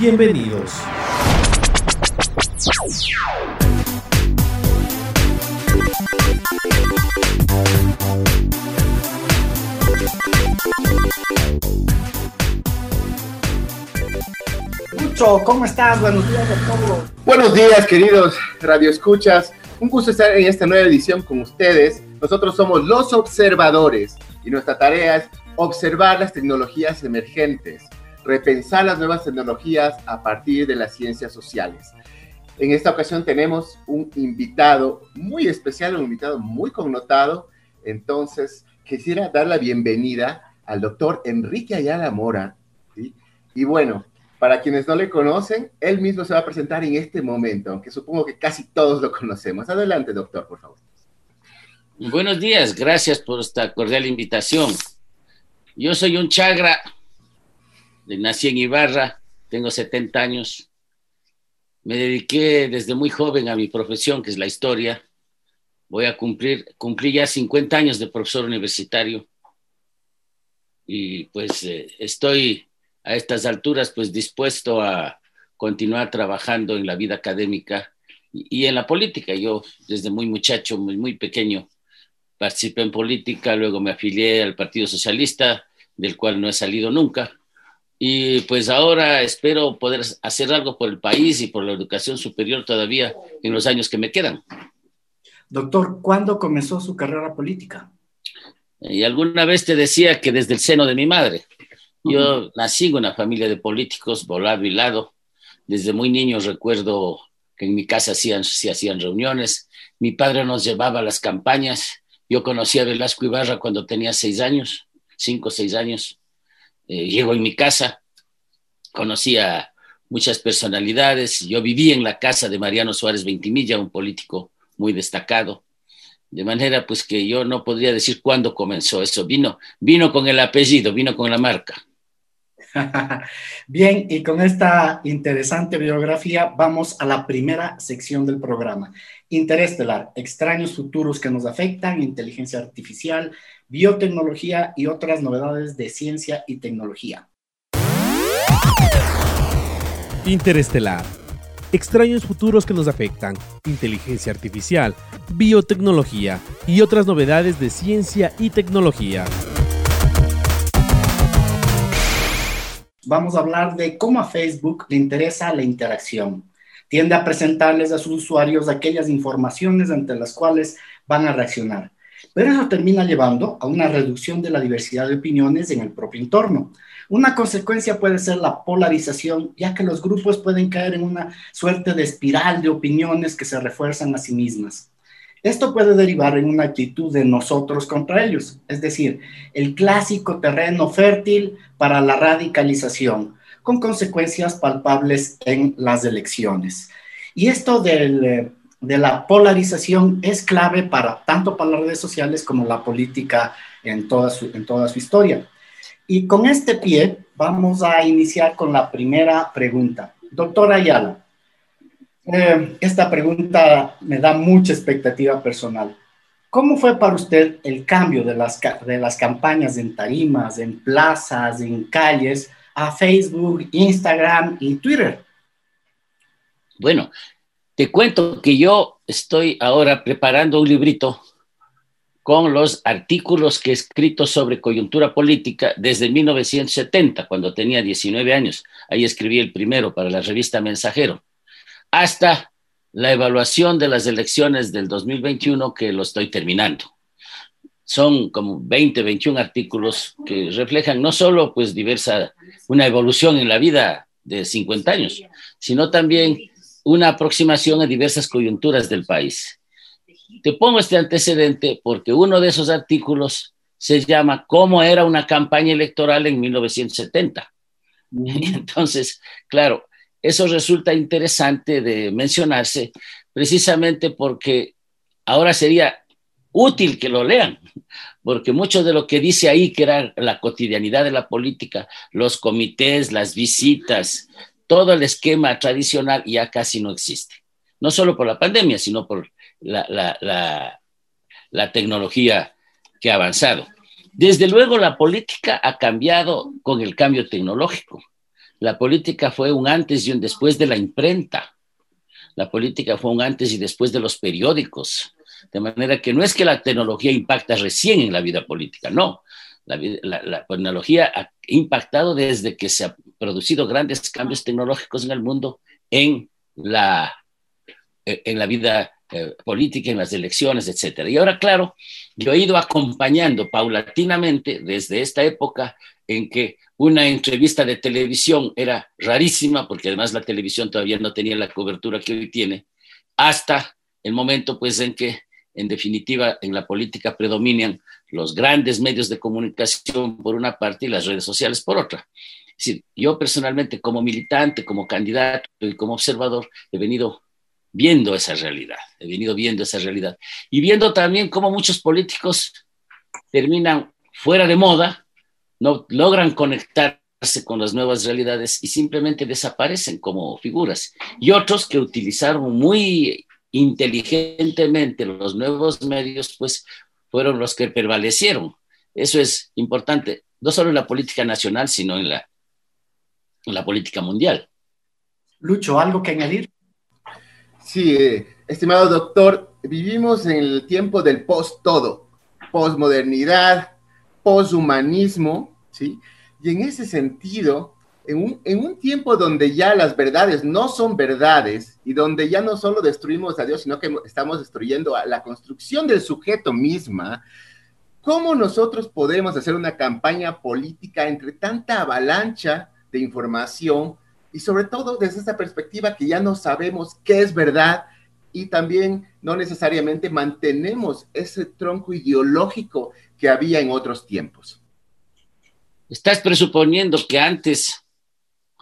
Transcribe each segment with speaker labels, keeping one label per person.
Speaker 1: Bienvenidos.
Speaker 2: ¿cómo estás? Buenos días a todos.
Speaker 3: Buenos días, queridos radioescuchas. Un gusto estar en esta nueva edición con ustedes. Nosotros somos los observadores y nuestra tarea es observar las tecnologías emergentes, repensar las nuevas tecnologías a partir de las ciencias sociales. En esta ocasión tenemos un invitado muy especial, un invitado muy connotado. Entonces, quisiera dar la bienvenida al doctor Enrique Ayala Mora. Y bueno, para quienes no le conocen, él mismo se va a presentar en este momento, aunque supongo que casi todos lo conocemos. Adelante, doctor, por favor.
Speaker 4: Buenos días, gracias por esta cordial invitación. Yo soy un chagra, nací en Ibarra, tengo 70 años. Me dediqué desde muy joven a mi profesión, que es la historia. Voy a cumplir, cumplí ya 50 años de profesor universitario. Y pues eh, estoy a estas alturas, pues dispuesto a continuar trabajando en la vida académica y, en la política. Yo desde muy muchacho, muy, muy pequeño, participé en política, luego me afilié al Partido Socialista, del cual no he salido nunca. Y pues ahora espero poder hacer algo por el país y por la educación superior todavía en los años que me quedan.
Speaker 2: Doctor, ¿cuándo comenzó su carrera política?
Speaker 4: Y alguna vez te decía que desde el seno de mi madre. Yo nací en una familia de políticos, volado y lado. Desde muy niño recuerdo que en mi casa hacían, se hacían reuniones. Mi padre nos llevaba a las campañas. Yo conocí a Velasco Ibarra cuando tenía seis años, cinco o seis años. Eh, llego en mi casa, conocí a muchas personalidades. Yo viví en la casa de Mariano Suárez Ventimilla, un político muy destacado. De manera pues que yo no podría decir cuándo comenzó eso. Vino, vino con el apellido, vino con la marca.
Speaker 2: Bien, y con esta interesante biografía vamos a la primera sección del programa. Interestelar, extraños futuros que nos afectan, inteligencia artificial, biotecnología y otras novedades de ciencia y tecnología.
Speaker 1: Interestelar, extraños futuros que nos afectan, inteligencia artificial, biotecnología y otras novedades de ciencia y tecnología.
Speaker 2: vamos a hablar de cómo a Facebook le interesa la interacción. Tiende a presentarles a sus usuarios aquellas informaciones ante las cuales van a reaccionar. Pero eso termina llevando a una reducción de la diversidad de opiniones en el propio entorno. Una consecuencia puede ser la polarización, ya que los grupos pueden caer en una suerte de espiral de opiniones que se refuerzan a sí mismas. Esto puede derivar en una actitud de nosotros contra ellos, es decir, el clásico terreno fértil para la radicalización, con consecuencias palpables en las elecciones. Y esto de la polarización es clave para tanto para las redes sociales como la política en toda su, en toda su historia. Y con este pie vamos a iniciar con la primera pregunta. Doctora Ayala, eh, esta pregunta me da mucha expectativa personal. ¿Cómo fue para usted el cambio de las, de las campañas en tarimas, en plazas, en calles, a Facebook, Instagram y Twitter?
Speaker 4: Bueno, te cuento que yo estoy ahora preparando un librito con los artículos que he escrito sobre coyuntura política desde 1970, cuando tenía 19 años. Ahí escribí el primero para la revista Mensajero hasta la evaluación de las elecciones del 2021 que lo estoy terminando. Son como 20, 21 artículos que reflejan no solo pues diversa, una evolución en la vida de 50 años, sino también una aproximación a diversas coyunturas del país. Te pongo este antecedente porque uno de esos artículos se llama ¿Cómo era una campaña electoral en 1970? Entonces, claro, eso resulta interesante de mencionarse precisamente porque ahora sería útil que lo lean, porque mucho de lo que dice ahí, que era la cotidianidad de la política, los comités, las visitas, todo el esquema tradicional ya casi no existe. No solo por la pandemia, sino por la, la, la tecnología que ha avanzado. Desde luego, la política ha cambiado con el cambio tecnológico. La política fue un antes y un después de la imprenta. La política fue un antes y después de los periódicos. De manera que no es que la tecnología impacta recién en la vida política, no. La, tecnología ha impactado desde que se producido grandes cambios tecnológicos en el mundo en la, en la vida eh, política, en las elecciones, etc. Y ahora, claro, yo he ido acompañando paulatinamente desde esta época en que una entrevista de televisión era rarísima, porque además la televisión todavía no tenía la cobertura que hoy tiene, hasta el momento pues en que en definitiva en la política predominan los grandes medios de comunicación por una parte y las redes sociales por otra. Es decir, yo personalmente como militante, como candidato y como observador he venido viendo esa realidad, he venido viendo esa realidad y viendo también cómo muchos políticos terminan fuera de moda no logran conectarse con las nuevas realidades y simplemente desaparecen como figuras. Y otros que utilizaron muy inteligentemente los nuevos medios, pues fueron los que prevalecieron. Eso es importante, no solo en la política nacional, sino en la, la política mundial.
Speaker 2: Lucho, ¿algo que añadir?
Speaker 3: Sí, eh, estimado doctor, vivimos en el tiempo del post-todo, postmodernidad, poshumanismo, ¿sí? Y en ese sentido, en un, en un, tiempo donde ya las verdades no son verdades y donde ya no solo destruimos a Dios, sino que estamos destruyendo a la construcción del sujeto misma, ¿cómo nosotros podemos hacer una campaña política entre tanta avalancha de información y sobre todo desde esta perspectiva que ya no sabemos qué es verdad y también no necesariamente mantenemos ese tronco ideológico que había en otros tiempos.
Speaker 4: Estás presuponiendo que antes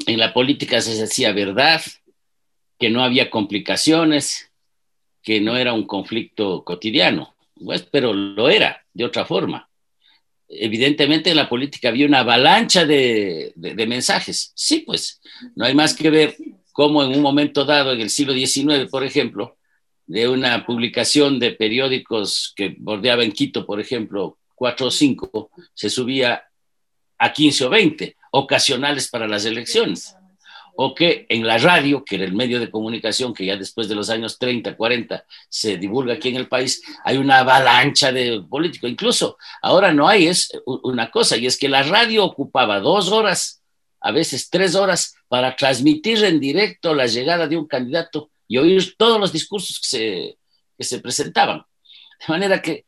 Speaker 4: en la política se hacía verdad, que no había complicaciones, que no era un conflicto cotidiano. Pues, pero lo era, de otra forma. Evidentemente en la política había una avalancha de, mensajes. Sí, pues, no hay más que ver cómo en un momento dado, en el siglo XIX, por ejemplo, de una publicación de periódicos que bordeaba en Quito, por ejemplo, cuatro o cinco, se subía a 15 o 20, ocasionales para las elecciones. O que en la radio, que era el medio de comunicación que ya después de los años 30, 40 se divulga aquí en el país, hay una avalancha de políticos. Incluso ahora no hay, es una cosa, y es que la radio ocupaba dos horas, a veces tres horas, para transmitir en directo la llegada de un candidato y oír todos los discursos que se, que se presentaban. De manera que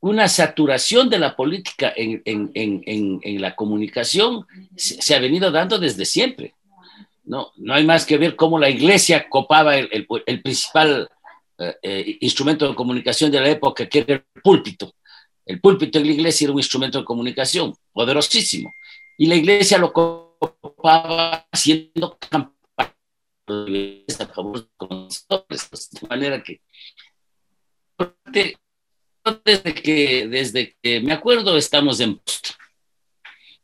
Speaker 4: una saturación de la política en, en, en, en la comunicación se, se, ha venido dando desde siempre. No, no hay más que ver cómo la iglesia copaba el, el, principal eh, eh, instrumento de comunicación de la época, que era el púlpito. El púlpito en la iglesia era un instrumento de comunicación poderosísimo. Y la iglesia lo copaba haciendo campaña a favor de manera que desde que, desde que me acuerdo estamos en.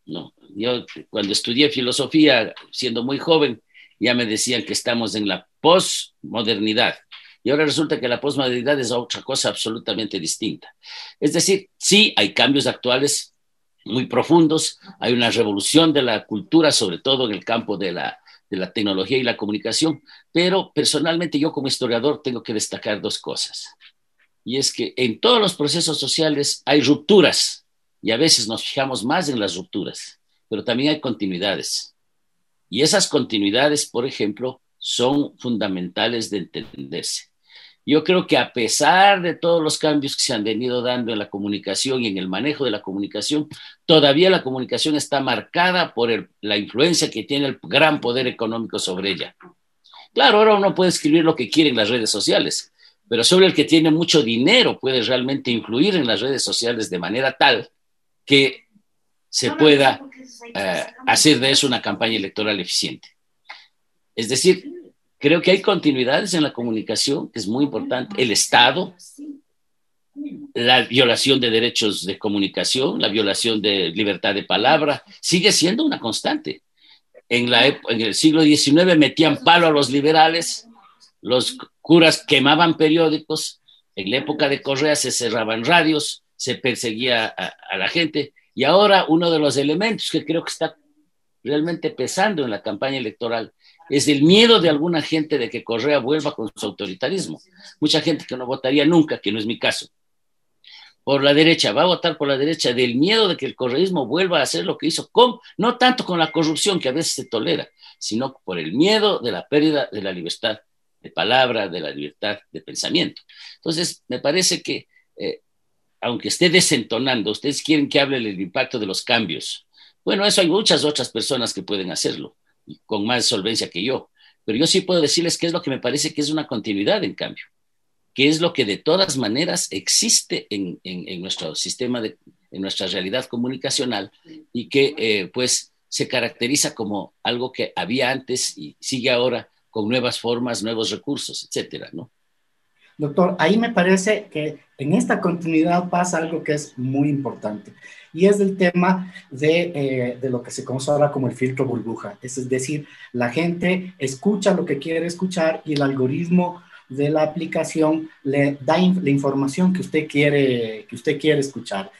Speaker 4: No, yo cuando estudié filosofía, siendo muy joven, ya me decían que estamos en la postmodernidad. Y ahora resulta que la postmodernidad es otra cosa absolutamente distinta. Es decir, sí, hay cambios actuales muy profundos, hay una revolución de la cultura, sobre todo en el campo de la, de la tecnología y la comunicación, pero personalmente yo como historiador tengo que destacar dos cosas y es que en todos los procesos sociales hay rupturas y a veces nos fijamos más en las rupturas, pero también hay continuidades. Y esas continuidades, por ejemplo, son fundamentales de entenderse. Yo creo que a pesar de todos los cambios que se han venido dando en la comunicación y en el manejo de la comunicación, todavía la comunicación está marcada por la influencia que tiene el gran poder económico sobre ella. Claro, ahora uno puede escribir lo que quiere en las redes sociales, pero sobre el que tiene mucho dinero puede realmente influir en las redes sociales de manera tal que se pueda eh, hacer de eso una campaña electoral eficiente. Es decir, Creo que hay continuidades en la comunicación, que es muy importante. El Estado, la violación de derechos de comunicación, la violación de libertad de palabra, sigue siendo una constante. En, la, en el siglo XIX metían palo a los liberales, los curas quemaban periódicos, en la época de Correa se cerraban radios, se perseguía a la gente, y ahora uno de los elementos que creo que está realmente pesando en la campaña electoral es el miedo de alguna gente de que Correa vuelva con su autoritarismo. Mucha gente que no votaría nunca, que no es mi caso, por la derecha, va a votar por la derecha del miedo de que el correísmo vuelva a hacer lo que hizo, con, no tanto con la corrupción que a veces se tolera, sino por el miedo de la pérdida de la libertad de palabra, de la libertad de pensamiento. Entonces, me parece que, eh, aunque esté desentonando, ustedes quieren que hable del impacto de los cambios. Bueno, eso hay muchas otras personas que pueden hacerlo con más solvencia que yo. Pero yo sí puedo decirles qué es lo que me parece que es una continuidad, en cambio, que es lo que de todas maneras existe en, en, nuestro sistema, de, en nuestra realidad comunicacional y que eh, pues se caracteriza como algo que había antes y sigue ahora con nuevas formas, nuevos recursos, etcétera, ¿no?
Speaker 2: Doctor, ahí me parece que en esta continuidad pasa algo que es muy importante y es el tema de, eh, de, lo que se conoce ahora como el filtro burbuja. Es decir, la gente escucha lo que quiere escuchar y el algoritmo de la aplicación le da la información que usted quiere, que usted quiere escuchar.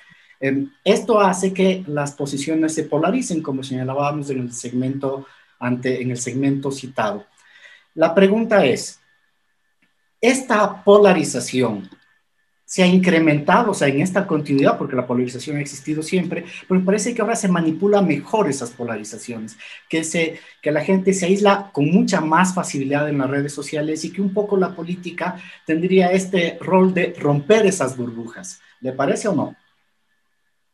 Speaker 2: Em, esto hace que las posiciones se polaricen, como señalábamos en el segmento, ante, en el segmento citado. La pregunta es, esta polarización se ha incrementado, o sea, en esta continuidad, porque la polarización ha existido siempre, pero parece que ahora se manipula mejor esas polarizaciones, que, se, que la gente se aísla con mucha más facilidad en las redes sociales y que un poco la política tendría este rol de romper esas burbujas. ¿Le parece o no?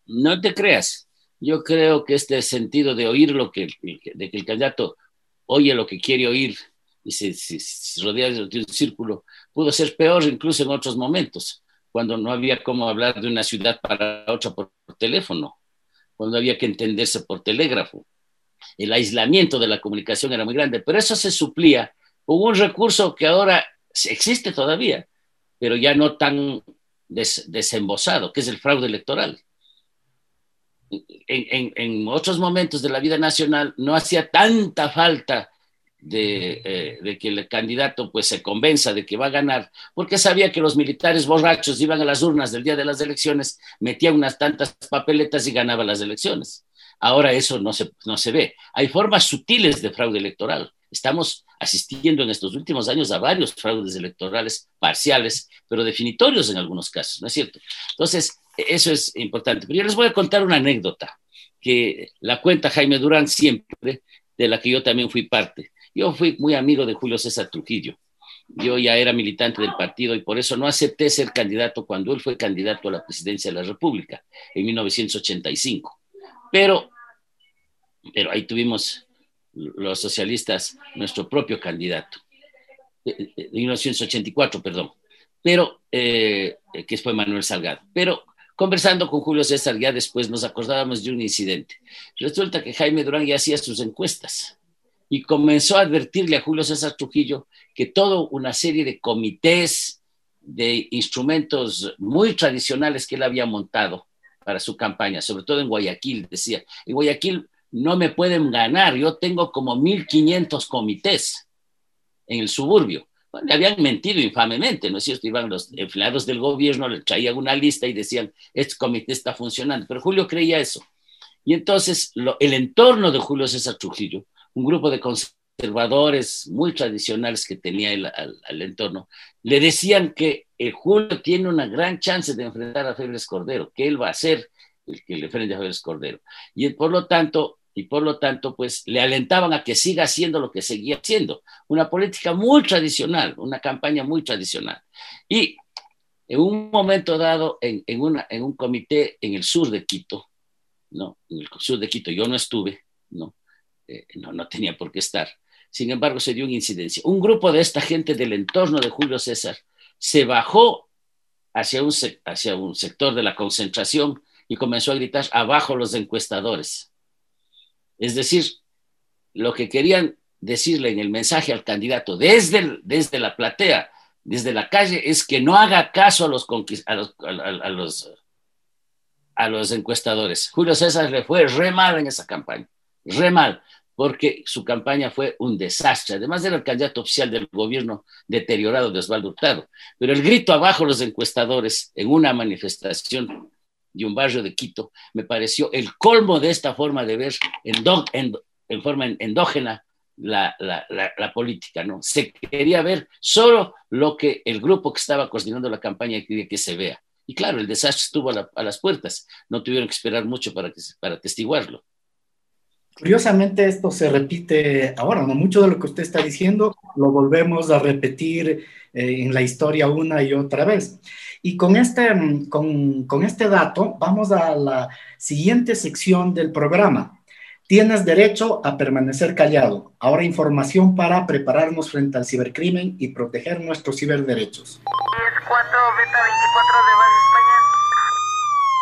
Speaker 4: No te creas. Yo creo que este sentido de oír lo que, de que el candidato oye lo que quiere oír y se, se, rodea de un círculo, pudo ser peor incluso en otros momentos, cuando no había cómo hablar de una ciudad para otra por, teléfono, cuando había que entenderse por telégrafo. El aislamiento de la comunicación era muy grande, pero eso se suplía con un recurso que ahora existe todavía, pero ya no tan desembosado, que es el fraude electoral. En, en, en, otros momentos de la vida nacional no hacía tanta falta eh, de, que el candidato pues se convenza de que va a ganar, porque sabía que los militares borrachos iban a las urnas del día de las elecciones, metían unas tantas papeletas y ganaban las elecciones. Ahora eso no se, no se ve. Hay formas sutiles de fraude electoral. Estamos asistiendo en estos últimos años a varios fraudes electorales parciales, pero definitorios en algunos casos, ¿no es cierto? Entonces, eso es importante. Pero yo les voy a contar una anécdota que la cuenta Jaime Durán siempre, de la que yo también fui parte. Yo fui muy amigo de Julio César Trujillo. Yo ya era militante del partido y por eso no acepté ser candidato cuando él fue candidato a la presidencia de la República en 1985. Pero, pero ahí tuvimos los socialistas nuestro propio candidato, en 1984, perdón, pero eh, que fue Manuel Salgado. Pero conversando con Julio César ya después nos acordábamos de un incidente. Resulta que Jaime Durán ya hacía sus encuestas y comenzó a advertirle a Julio César Trujillo que toda una serie de comités, de instrumentos muy tradicionales que él había montado para su campaña, sobre todo en Guayaquil, decía, en Guayaquil no me pueden ganar, yo tengo como 1.500 comités en el suburbio. Bueno, le habían mentido infamemente, ¿no es cierto? Iban los empleados del gobierno, le traían una lista y decían, este comité está funcionando, pero Julio creía eso. Y entonces el entorno de Julio César Trujillo un grupo de conservadores muy tradicionales que tenía el, al, entorno, le decían que el Julio tiene una gran chance de enfrentar a Febres Cordero, que él va a ser el que le enfrente a Febres Cordero. Y por lo tanto, y por lo tanto, pues le alentaban a que siga haciendo lo que seguía haciendo, una política muy tradicional, una campaña muy tradicional. Y en un momento dado, en, en, una, en un comité en el sur de Quito, ¿no? En el sur de Quito yo no estuve, ¿no? Eh, no, no tenía por qué estar. Sin embargo, se dio una incidencia. Un grupo de esta gente del entorno de Julio César se bajó hacia un, hacia un sector de la concentración y comenzó a gritar abajo los encuestadores. Es decir, lo que querían decirle en el mensaje al candidato desde, desde la platea, desde la calle, es que no haga caso a los, a los, a, los, encuestadores. Julio César le fue re en esa campaña, re mal, porque su campaña fue un desastre. Además era el candidato oficial del gobierno deteriorado de Osvaldo Hurtado. Pero el grito abajo los encuestadores en una manifestación de un barrio de Quito, me pareció el colmo de esta forma de ver en, en, forma endógena la, la, la, política, ¿no? Se quería ver solo lo que el grupo que estaba coordinando la campaña quería que se vea. Y claro, el desastre estuvo a, las puertas, no tuvieron que esperar mucho para, que, para testiguarlo.
Speaker 2: Curiosamente esto se repite ahora, ¿no? Mucho de lo que usted está diciendo lo volvemos a repetir eh, en la historia una y otra vez. Y con este, con, con este dato vamos a la siguiente sección del programa. Tienes derecho a permanecer callado. Ahora información para prepararnos frente al cibercrimen y proteger nuestros ciberderechos.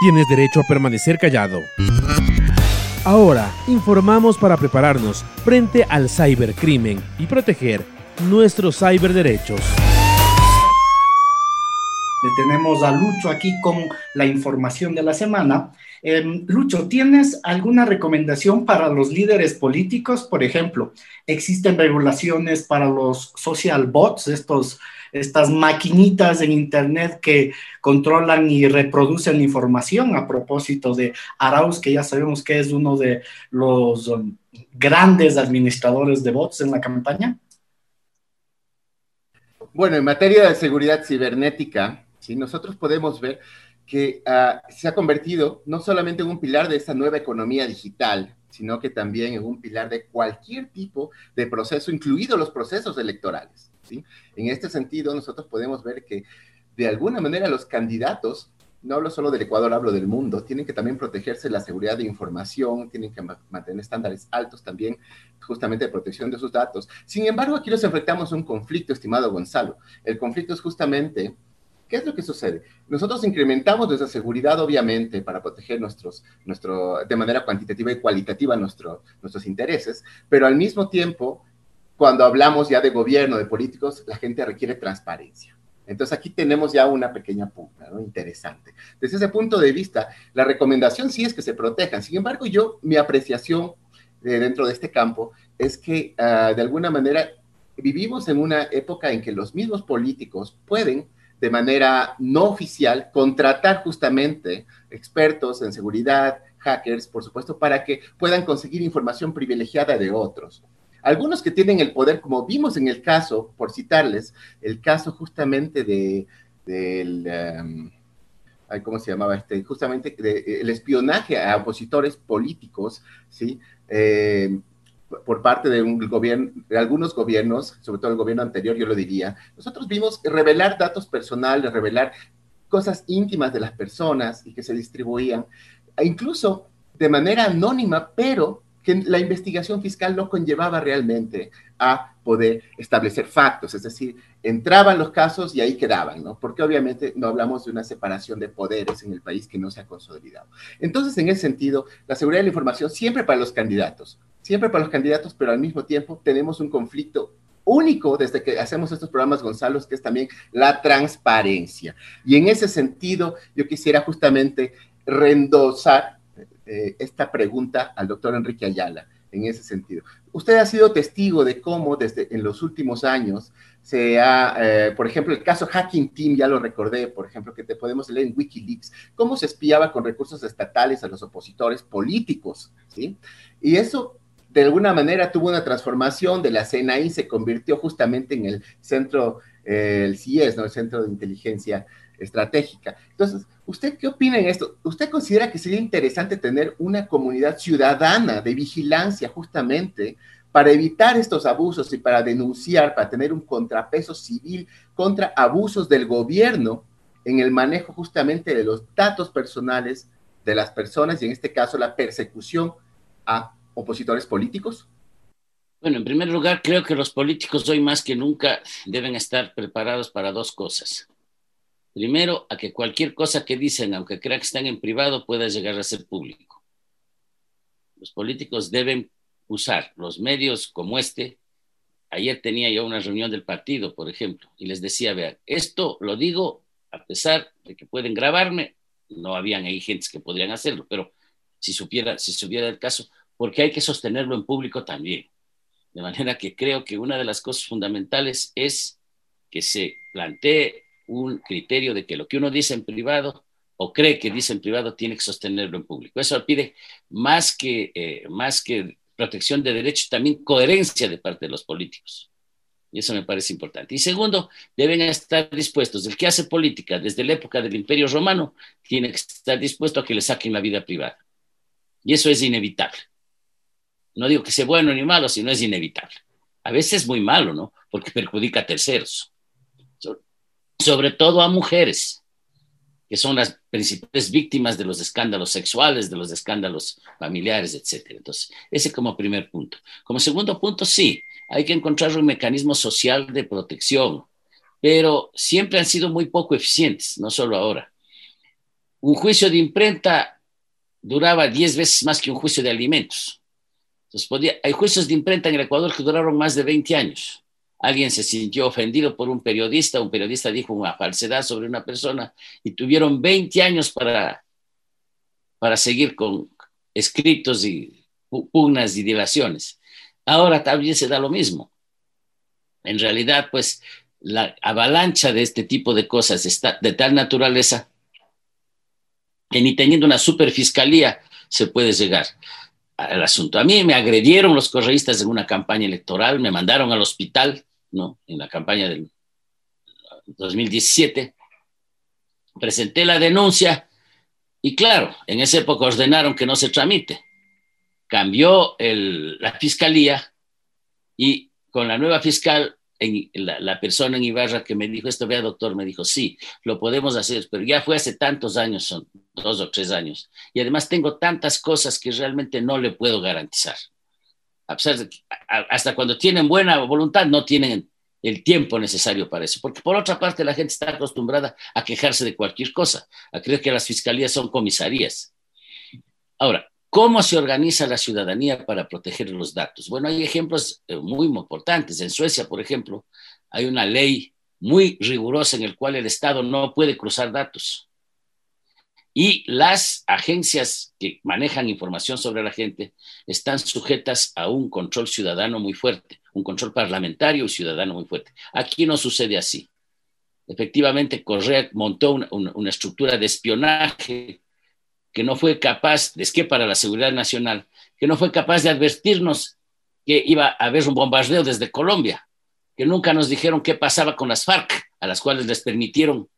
Speaker 1: Tienes derecho a permanecer callado. Ahora informamos para prepararnos frente al cibercrimen y proteger nuestros ciberderechos.
Speaker 2: Tenemos a Lucho aquí con la información de la semana. Em, Lucho, ¿tienes alguna recomendación para los líderes políticos? Por ejemplo, ¿existen regulaciones para los social bots, estos, estas maquinitas en Internet que controlan y reproducen información a propósito de Arauz, que ya sabemos que es uno de los um, grandes administradores de bots en la campaña?
Speaker 3: Bueno, en materia de seguridad cibernética, ¿sí? nosotros podemos ver que uh, se ha convertido no solamente en un pilar de esta nueva economía digital, sino que también en un pilar de cualquier tipo de proceso, incluidos los procesos electorales. ¿sí? En este sentido, nosotros podemos ver que de alguna manera los candidatos, no hablo solo del Ecuador, hablo del mundo, tienen que también protegerse la seguridad de información, tienen que mantener estándares altos también, justamente de protección de sus datos. Sin embargo, aquí nos enfrentamos a un conflicto, estimado Gonzalo. El conflicto es justamente ¿Qué es lo que sucede? Nosotros incrementamos nuestra seguridad, obviamente, para proteger nuestros, nuestro, de manera cuantitativa y cualitativa nuestro, nuestros intereses, pero al mismo tiempo, cuando hablamos ya de gobierno, de políticos, la gente requiere transparencia. Entonces aquí tenemos ya una pequeña punta, ¿no? Interesante. Desde ese punto de vista, la recomendación sí es que se protejan. Sin embargo, yo, mi apreciación eh, dentro de este campo es que uh, de alguna manera vivimos en una época en que los mismos políticos pueden de manera no oficial contratar justamente expertos en seguridad, hackers, por supuesto, para que puedan conseguir información privilegiada de otros. Algunos que tienen el poder, como vimos en el caso, por citarles, el caso justamente de, del, um, ¿cómo se llamaba este? Justamente el espionaje a opositores políticos, ¿sí? Eh, por parte de un gobierno, de algunos gobiernos, sobre todo el gobierno anterior, yo lo diría, nosotros vimos revelar datos personales, revelar cosas íntimas de las personas y que se distribuían, e incluso de manera anónima, pero que la investigación fiscal no conllevaba realmente a poder establecer factos, es decir, entraban los casos y ahí quedaban, ¿no? Porque obviamente no hablamos de una separación de poderes en el país que no se ha consolidado. Entonces, en ese sentido, la seguridad de la información siempre para los candidatos, siempre para los candidatos, pero al mismo tiempo tenemos un conflicto único desde que hacemos estos programas, Gonzalo, que es también la transparencia. Y en ese sentido, yo quisiera justamente reendosar eh, esta pregunta al doctor Enrique Ayala en ese sentido. Usted ha sido testigo de cómo desde en los últimos años se ha, eh, por ejemplo, el caso Hacking Team, ya lo recordé, por ejemplo, que te podemos leer en Wikileaks, cómo se espiaba con recursos estatales a los opositores políticos, ¿sí? Y eso de alguna manera tuvo una transformación de la CNI, se convirtió justamente en el centro, eh, el CIES, ¿no? El Centro de Inteligencia Estratégica. Entonces, ¿Usted qué opina en esto? ¿Usted considera que sería interesante tener una comunidad ciudadana de vigilancia justamente para evitar estos abusos y para denunciar, para tener un contrapeso civil contra abusos del gobierno en el manejo justamente de los datos personales de las personas y en este caso la persecución a opositores políticos?
Speaker 4: Bueno, en primer lugar, creo que los políticos hoy más que nunca deben estar preparados para dos cosas. Primero, a que cualquier cosa que dicen, aunque crean que están en privado, pueda llegar a ser público. Los políticos deben usar los medios como este. Ayer tenía yo una reunión del partido, por ejemplo, y les decía, vean, esto lo digo a pesar de que pueden grabarme, no habían ahí gentes que podrían hacerlo, pero si supiera, si supiera el caso, porque hay que sostenerlo en público también. De manera que creo que una de las cosas fundamentales es que se plantee un criterio de que lo que uno dice en privado o cree que dice en privado tiene que sostenerlo en público. Eso pide más que, eh, más que protección de derechos, también coherencia de parte de los políticos. Y eso me parece importante. Y segundo, deben estar dispuestos. El que hace política desde la época del Imperio Romano tiene que estar dispuesto a que le saquen la vida privada. Y eso es inevitable. No digo que sea bueno ni malo, sino es inevitable. A veces es muy malo, ¿no? Porque perjudica a terceros. Sobre todo a mujeres que son las principales víctimas de los escándalos sexuales, de los escándalos familiares, etc. Entonces, ese como primer punto. Como segundo punto, sí, hay que encontrar un mecanismo social de protección, pero siempre han sido muy poco eficientes, no solo ahora. Un juicio de imprenta duraba 10 veces más que un juicio de alimentos. Hay juicios de imprenta en el Ecuador que duraron más de 20 años alguien se sintió ofendido por un periodista, un periodista dijo una falsedad sobre una persona y tuvieron 20 años para, para seguir con escritos y pugnas y dilaciones. Ahora también se da lo mismo. En realidad, pues la avalancha de este tipo de cosas está de tal naturaleza que ni teniendo una superfiscalía se puede llegar al asunto. A mí me agredieron los correístas en una campaña electoral, me mandaron al hospital, ¿no? En la campaña del 2017, presenté la denuncia y claro, en esa época ordenaron que no se tramite. Cambió la fiscalía y con la nueva fiscal, la, persona en Ibarra que me dijo esto, vea doctor, me dijo, sí, lo podemos hacer, pero ya fue hace tantos años, son dos o tres años, y además tengo tantas cosas que realmente no le puedo garantizar a pesar de que hasta cuando tienen buena voluntad, no tienen el tiempo necesario para eso. Porque por otra parte, la gente está acostumbrada a quejarse de cualquier cosa, a creer que las fiscalías son comisarías. Ahora, ¿cómo se organiza la ciudadanía para proteger los datos? Bueno, hay ejemplos eh, muy importantes. En Suecia, por ejemplo, hay una ley muy rigurosa en la cual el Estado no puede cruzar datos. Y las agencias que manejan información sobre la gente están sujetas a un control ciudadano muy fuerte, un control parlamentario y ciudadano muy fuerte. Aquí no sucede así. Efectivamente, Correa montó una, estructura de espionaje que no fue capaz, es que para la seguridad nacional, que no fue capaz de advertirnos que iba a haber un bombardeo desde Colombia, que nunca nos dijeron qué pasaba con las FARC, a las cuales les permitieron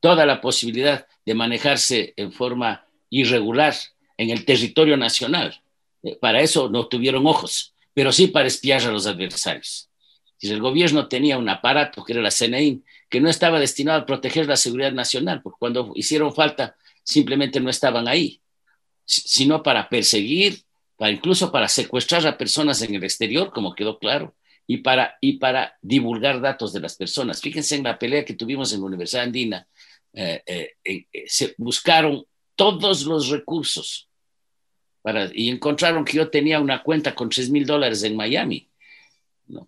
Speaker 4: toda la posibilidad de manejarse en forma irregular en el territorio nacional. Eh, para eso no tuvieron ojos, pero sí para espiar a los adversarios. Si el gobierno tenía un aparato, que era la CNI, que no estaba destinado a proteger la seguridad nacional, porque cuando hicieron falta simplemente no estaban ahí, sino para perseguir, para incluso para secuestrar a personas en el exterior, como quedó claro, y para, y para divulgar datos de las personas. Fíjense en la pelea que tuvimos en la Universidad Andina eh, eh, eh, se buscaron todos los recursos para, y encontraron que yo tenía una cuenta con 3 mil dólares en Miami,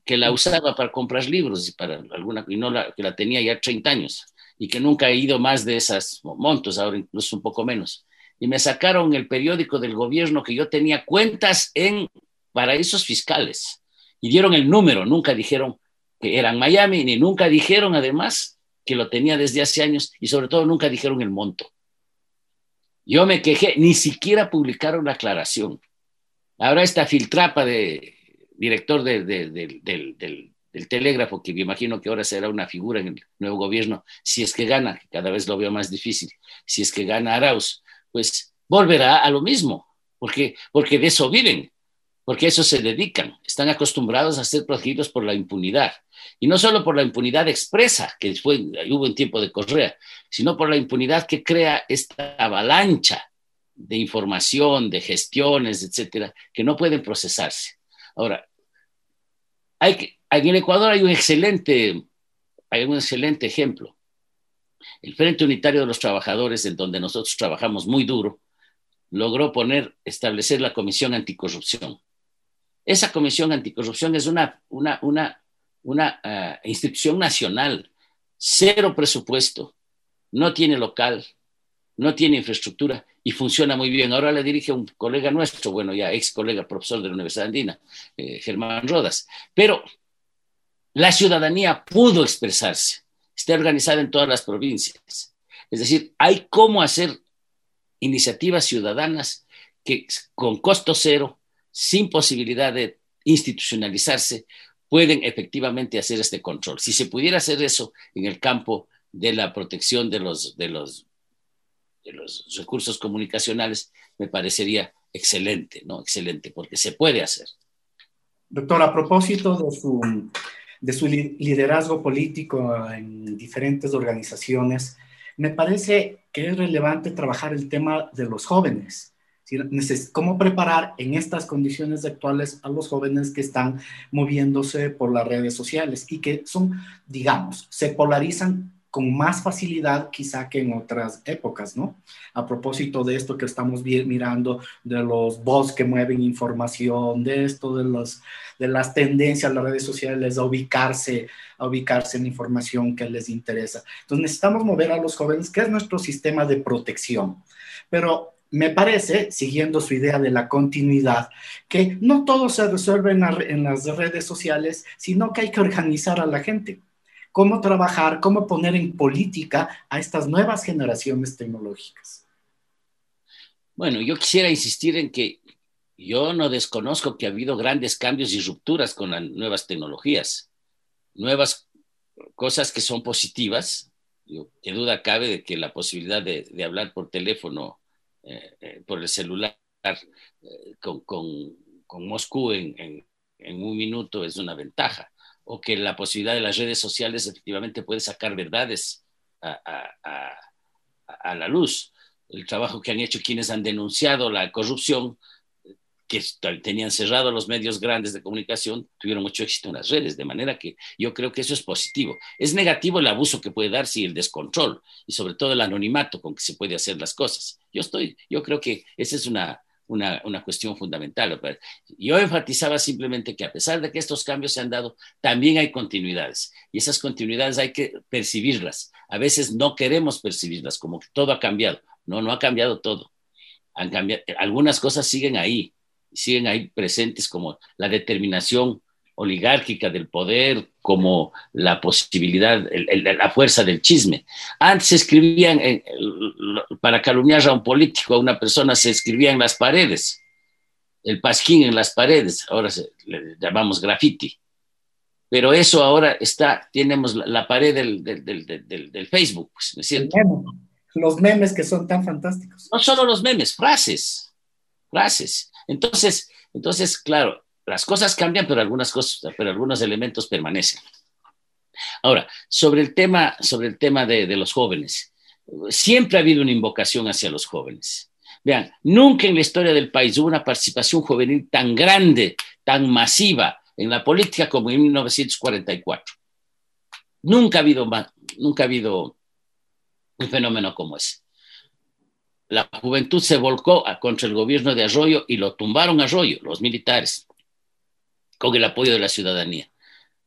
Speaker 4: que la usaba para comprar libros y, para alguna, y no la, que la tenía ya 30 años y que nunca he ido más de esos montos, ahora incluso un poco menos. Y me sacaron el periódico del gobierno que yo tenía cuentas en paraísos fiscales y dieron el número, nunca dijeron que eran Miami, ni nunca dijeron además que lo tenía desde hace años y sobre todo nunca dijeron el monto. Yo me quejé, ni siquiera publicaron la aclaración. Ahora esta filtrapa de director del, del telégrafo, que me imagino que ahora será una figura en el nuevo gobierno, si es que gana, cada vez lo veo más difícil, si es que gana Arauz, pues volverá a lo mismo, porque, porque de eso viven, porque a eso se dedican, están acostumbrados a ser protegidos por la impunidad. Y no solo por la impunidad expresa, que fue, hubo en tiempo de Correa, sino por la impunidad que crea esta avalancha de información, de gestiones, etcétera, que no pueden procesarse. Ahora, hay que, en Ecuador hay un excelente, hay un excelente ejemplo. El Frente Unitario de los Trabajadores, en donde nosotros trabajamos muy duro, logró poner, establecer la Comisión Anticorrupción. Esa Comisión Anticorrupción es una, una, una, una uh, institución nacional, cero presupuesto, no tiene local, no tiene infraestructura y funciona muy bien. Ahora le dirige un colega nuestro, bueno, ya ex colega, profesor de la Universidad Andina, eh, Germán Rodas. Pero la ciudadanía pudo expresarse, está organizada en todas las provincias. Es decir, hay cómo hacer iniciativas ciudadanas que con costo cero, sin posibilidad de institucionalizarse, pueden efectivamente hacer este control. Si se pudiera hacer eso en el campo de la protección de los, de los recursos comunicacionales, me parecería excelente, ¿no? Excelente, porque se puede hacer.
Speaker 2: Doctor, a propósito de su, de su liderazgo político en diferentes organizaciones, me parece que es relevante trabajar el tema de los jóvenes. ¿Cómo preparar en estas condiciones actuales a los jóvenes que están moviéndose por las redes sociales y que son, digamos, se polarizan con más facilidad quizá que en otras épocas, ¿no? A propósito de esto que estamos mirando, de los bots que mueven información, de esto, de, los, de las tendencias a las redes sociales a ubicarse, a ubicarse en información que les interesa. Entonces necesitamos mover a los jóvenes, que es nuestro sistema de protección. Pero me parece, siguiendo su idea de la continuidad, que no todo se resuelve en las redes sociales, sino que hay que organizar a la gente cómo trabajar, cómo poner en política a estas nuevas generaciones tecnológicas.
Speaker 4: Bueno, yo quisiera insistir en que yo no desconozco que ha habido grandes cambios y rupturas con las nuevas tecnologías, nuevas cosas que son positivas. Yo, qué duda cabe de que la posibilidad de, hablar por teléfono, eh, eh, por el celular, eh, con, Moscú en un minuto es una ventaja o que la posibilidad de las redes sociales efectivamente puede sacar verdades a, la luz. El trabajo que han hecho quienes han denunciado la corrupción, que tenían cerrado los medios grandes de comunicación, tuvieron mucho éxito en las redes, de manera que yo creo que eso es positivo. Es negativo el abuso que puede darse y el descontrol, y sobre todo el anonimato con que se puede hacer las cosas. Yo estoy, yo creo que esa es una, una, una, cuestión fundamental. Yo enfatizaba simplemente que a pesar de que estos cambios se han dado, también hay continuidades y esas continuidades hay que percibirlas. A veces no queremos percibirlas, como que todo ha cambiado. No, no ha cambiado todo. Han cambiado, algunas cosas siguen ahí, siguen ahí presentes como la determinación oligárquica del poder como la posibilidad, la fuerza del chisme. Antes se escribían, para calumniar a un político, a una persona, se escribía en las paredes, el pasquín en las paredes, ahora se, le llamamos graffiti. Pero eso ahora está, tenemos la, pared del, del, Facebook, pues, ¿no es cierto?
Speaker 2: Los memes que son tan fantásticos.
Speaker 4: No solo los memes, frases, frases. Entonces, entonces, claro, las cosas cambian, pero algunas cosas, pero algunos elementos permanecen. Ahora, sobre el tema, sobre el tema de, los jóvenes, siempre ha habido una invocación hacia los jóvenes. Vean, nunca en la historia del país hubo una participación juvenil tan grande, tan masiva en la política como en 1944. Nunca ha habido, nunca ha habido un fenómeno como ese. La juventud se volcó contra el gobierno de Arroyo y lo tumbaron Arroyo, los militares con el apoyo de la ciudadanía.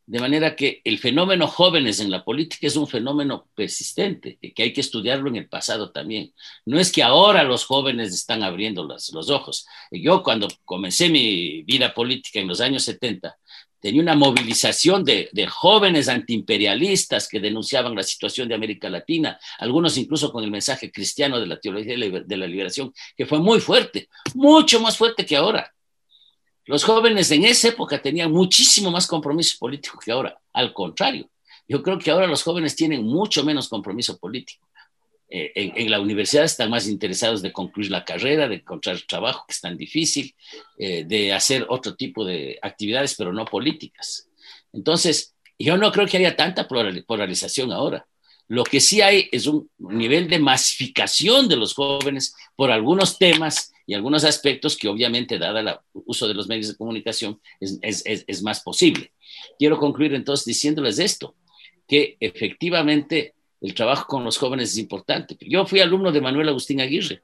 Speaker 4: De manera que el fenómeno jóvenes en la política es un fenómeno persistente, que hay que estudiarlo en el pasado también. No es que ahora los jóvenes están abriendo los, los ojos. Yo cuando comencé mi vida política en los años 70, tenía una movilización de, de, jóvenes antiimperialistas que denunciaban la situación de América Latina, algunos incluso con el mensaje cristiano de la teología de la liberación, que fue muy fuerte, mucho más fuerte que ahora. Los jóvenes en esa época tenían muchísimo más compromiso político que ahora. Al contrario, yo creo que ahora los jóvenes tienen mucho menos compromiso político. Eh, en, la universidad están más interesados de concluir la carrera, de encontrar trabajo, que es tan difícil, eh, de hacer otro tipo de actividades, pero no políticas. Entonces, yo no creo que haya tanta polarización ahora. Lo que sí hay es un nivel de masificación de los jóvenes por algunos temas y algunos aspectos que obviamente, dada el uso de los medios de comunicación, es, más posible. Quiero concluir entonces diciéndoles esto, que efectivamente el trabajo con los jóvenes es importante. Yo fui alumno de Manuel Agustín Aguirre,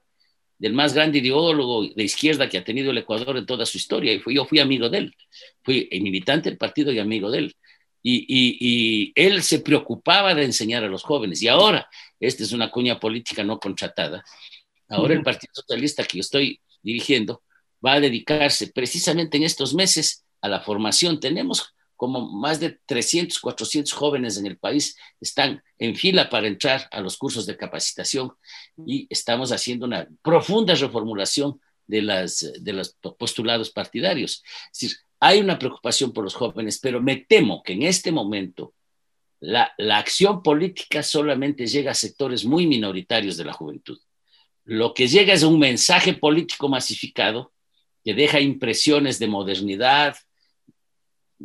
Speaker 4: del más grande ideólogo de izquierda que ha tenido el Ecuador en toda su historia, y yo fui amigo de él, fui militante del partido y amigo de él. Y, él se preocupaba de enseñar a los jóvenes. Y ahora, esta es una cuña política no contratada, ahora el Partido Socialista que yo estoy dirigiendo va a dedicarse precisamente en estos meses a la formación. Tenemos como más de 300, 400 jóvenes en el país están en fila para entrar a los cursos de capacitación y estamos haciendo una profunda reformulación de, las, de los postulados partidarios. Es decir, hay una preocupación por los jóvenes, pero me temo que en este momento la, la acción política solamente llega a sectores muy minoritarios de la juventud. Lo que llega es un mensaje político masificado que deja impresiones de modernidad,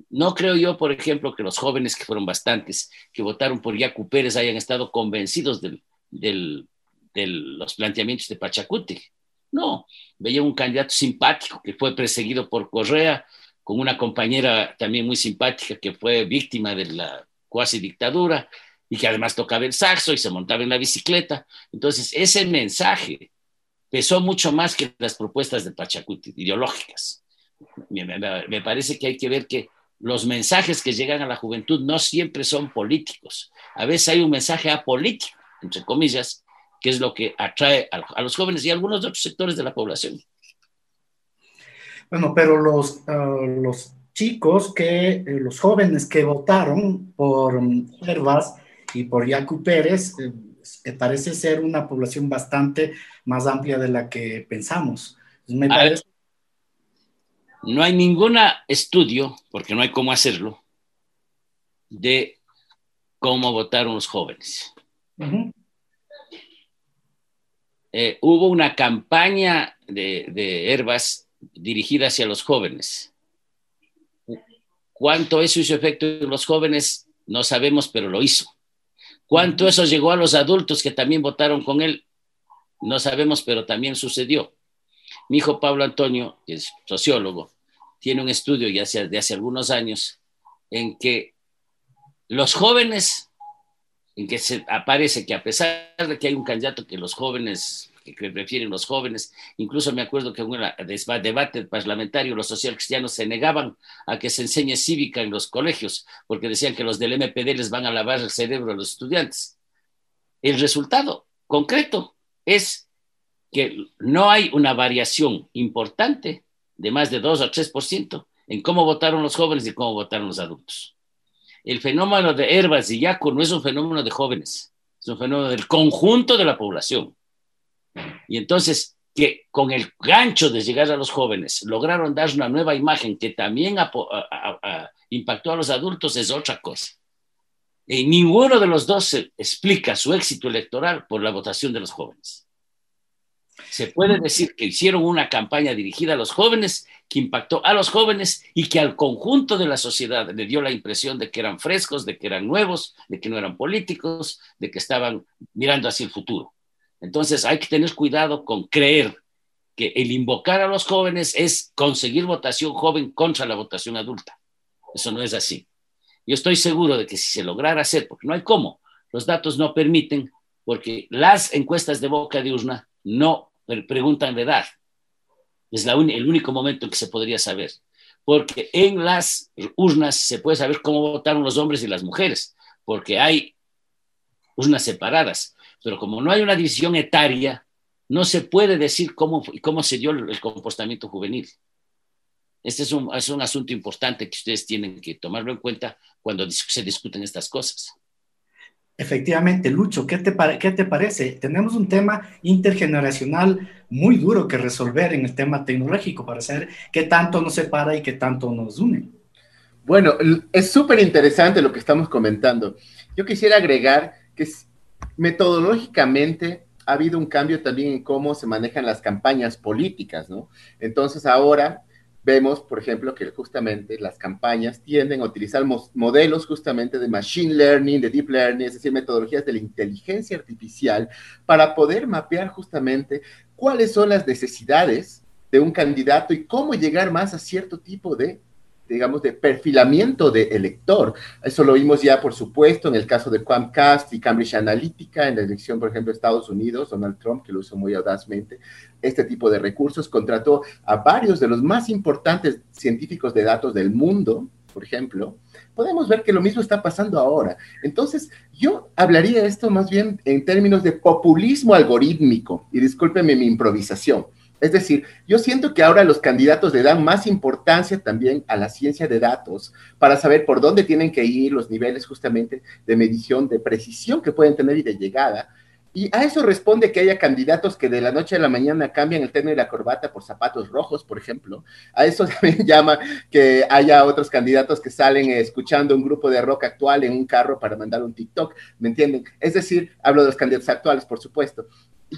Speaker 4: no creo yo, por ejemplo, que los jóvenes, que fueron bastantes, que votaron por Yacu Pérez, hayan estado convencidos de los planteamientos de Pachacuti. No, veía un candidato simpático que fue perseguido por Correa, con una compañera también muy simpática que fue víctima de la cuasi dictadura y que además tocaba el saxo y se montaba en la bicicleta. Entonces, ese mensaje pesó mucho más que las propuestas de Pachacuti, ideológicas. me parece que hay que ver que los mensajes que llegan a la juventud no siempre son políticos. A veces hay un mensaje apolítico, entre comillas, que es lo que atrae a, los jóvenes y a algunos otros sectores de la población.
Speaker 2: Bueno, pero los, ah, los chicos que, eh, los jóvenes que votaron por Herbas y por Yacu Pérez, eh, parece ser una población bastante más amplia de la que pensamos. Me parece
Speaker 4: no hay ningún estudio, porque no hay cómo hacerlo, de cómo votaron los jóvenes. Eh, hubo una campaña de, de, Herbas dirigida hacia los jóvenes. ¿Cuánto eso hizo efecto en los jóvenes? No sabemos, pero lo hizo. ¿Cuánto eso llegó a los adultos que también votaron con él? No sabemos, pero también sucedió. Mi hijo Pablo Antonio, que es sociólogo, tiene un estudio ya hace, de hace algunos años en que los jóvenes, en que se aparece que a pesar de que hay un candidato que los jóvenes, que prefieren los jóvenes, incluso me acuerdo que en un debate parlamentario los socialcristianos se negaban a que se enseñe cívica en los colegios, porque decían que los del MPD les van a lavar el cerebro a los estudiantes. El resultado concreto es que no hay una variación importante de más de 2 o 3% en cómo votaron los jóvenes y cómo votaron los adultos. El fenómeno de Herbas y Yaco no es un fenómeno de jóvenes, es un fenómeno del conjunto de la población. Y entonces, que con el gancho de llegar a los jóvenes lograron dar una nueva imagen que también impactó a los adultos es otra cosa. Y ninguno de los dos explica su éxito electoral por la votación de los jóvenes. Se puede decir que hicieron una campaña dirigida a los jóvenes que impactó a los jóvenes y que al conjunto de la sociedad le dio la impresión de que eran frescos, de que eran nuevos, de que no eran políticos, de que estaban mirando hacia el futuro. Entonces hay que tener cuidado con creer que el invocar a los jóvenes es conseguir votación joven contra la votación adulta. Eso no es así. Yo estoy seguro de que si se lograra hacer, porque no hay cómo, los datos no permiten, porque las encuestas de boca de urna no preguntan de edad. Es la el único momento en que se podría saber. Porque en las urnas se puede saber cómo votaron los hombres y las mujeres, porque hay urnas separadas. Pero como no hay una división etaria, no se puede decir cómo, cómo se dio el comportamiento juvenil. Este es un, es un asunto importante que ustedes tienen que tomarlo en cuenta cuando se discuten estas cosas.
Speaker 2: Efectivamente, Lucho, ¿qué te, ¿qué te parece? Tenemos un tema intergeneracional muy duro que resolver en el tema tecnológico para saber qué tanto nos separa y qué tanto nos une.
Speaker 3: Bueno, es súper interesante lo que estamos comentando. Yo quisiera agregar que metodológicamente ha habido un cambio también en cómo se manejan las campañas políticas, ¿no? Entonces ahora vemos, por ejemplo, que justamente las campañas tienden a utilizar modelos justamente de machine learning, de deep learning, es decir, metodologías de la inteligencia artificial para poder mapear justamente cuáles son las necesidades de un candidato y cómo llegar más a cierto tipo de digamos, de perfilamiento de elector. Eso lo vimos ya, por supuesto, en el caso de Quamcast y Cambridge Analytica, en la elección, por ejemplo, de Estados Unidos, Donald Trump, que lo usó muy audazmente, este tipo de recursos, contrató a varios de los más importantes científicos de datos del mundo, por ejemplo, podemos ver que lo mismo está pasando ahora. Entonces, yo hablaría esto más bien en términos de populismo algorítmico, y discúlpeme mi improvisación. Es decir, yo siento que ahora los candidatos le dan más importancia también a la ciencia de datos para saber por dónde tienen que ir los niveles justamente de medición, de precisión que pueden tener y de llegada. Y a eso responde que haya candidatos que de la noche a la mañana cambian el tenue y la corbata por zapatos rojos, por ejemplo. A eso también llama que haya otros candidatos que salen escuchando un grupo de rock actual en un carro para mandar un TikTok, ¿me entienden? Es decir, hablo de los candidatos actuales, por supuesto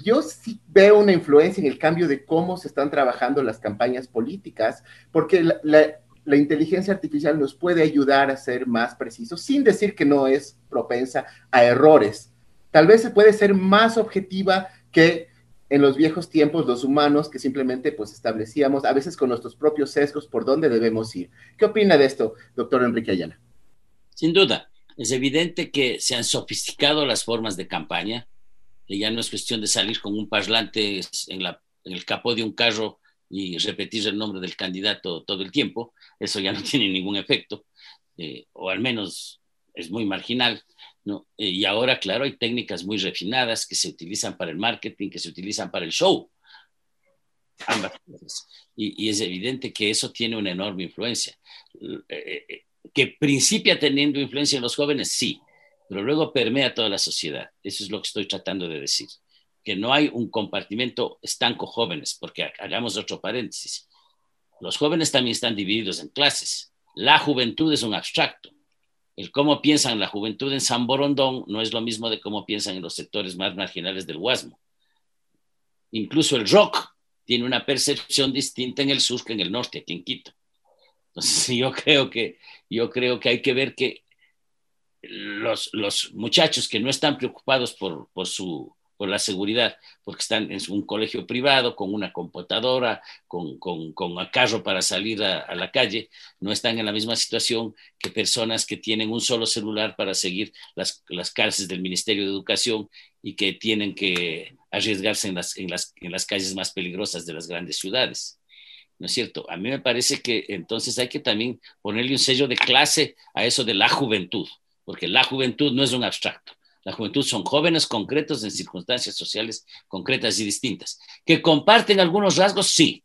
Speaker 3: yo sí veo una influencia en el cambio de cómo se están trabajando las campañas políticas, porque la, inteligencia artificial nos puede ayudar a ser más precisos, sin decir que no es propensa a errores. Tal vez se puede ser más objetiva que en los viejos tiempos los humanos que simplemente pues establecíamos, a veces con nuestros propios sesgos, por dónde debemos ir. ¿Qué opina de esto, doctor Enrique Ayala?
Speaker 4: Sin duda, es evidente que se han sofisticado las formas de campaña, que ya no es cuestión de salir con un parlante en, la, en el capó de un carro y repetir el nombre del candidato todo el tiempo, eso ya no tiene ningún efecto, eh, o al menos es muy marginal. ¿no? Eh, y ahora, claro, hay técnicas muy refinadas que se utilizan para el marketing, que se utilizan para el show. Ambas cosas. Y, es evidente que eso tiene una enorme influencia. Eh, que principia teniendo influencia en los jóvenes, sí, pero luego permea toda la sociedad. Eso es lo que estoy tratando de decir. Que no hay un compartimento estanco jóvenes, porque hagamos otro paréntesis. Los jóvenes también están divididos en clases. La juventud es un abstracto. El cómo piensan la juventud en San Borondón no es lo mismo de cómo piensan en los sectores más marginales del Guasmo. Incluso el rock tiene una percepción distinta en el sur que en el norte, aquí en Quito. Entonces yo creo que, yo creo que hay que ver que los, los muchachos que no están preocupados por, por, su, por la seguridad, porque están en un colegio privado, con una computadora, con, con, con un carro para salir a, a, la calle, no están en la misma situación que personas que tienen un solo celular para seguir las, las cárceles del Ministerio de Educación y que tienen que arriesgarse en las, en, las, en las calles más peligrosas de las grandes ciudades. ¿No es cierto? A mí me parece que entonces hay que también ponerle un sello de clase a eso de la juventud porque la juventud no es un abstracto. La juventud son jóvenes concretos en circunstancias sociales concretas y distintas. Que comparten algunos rasgos, sí,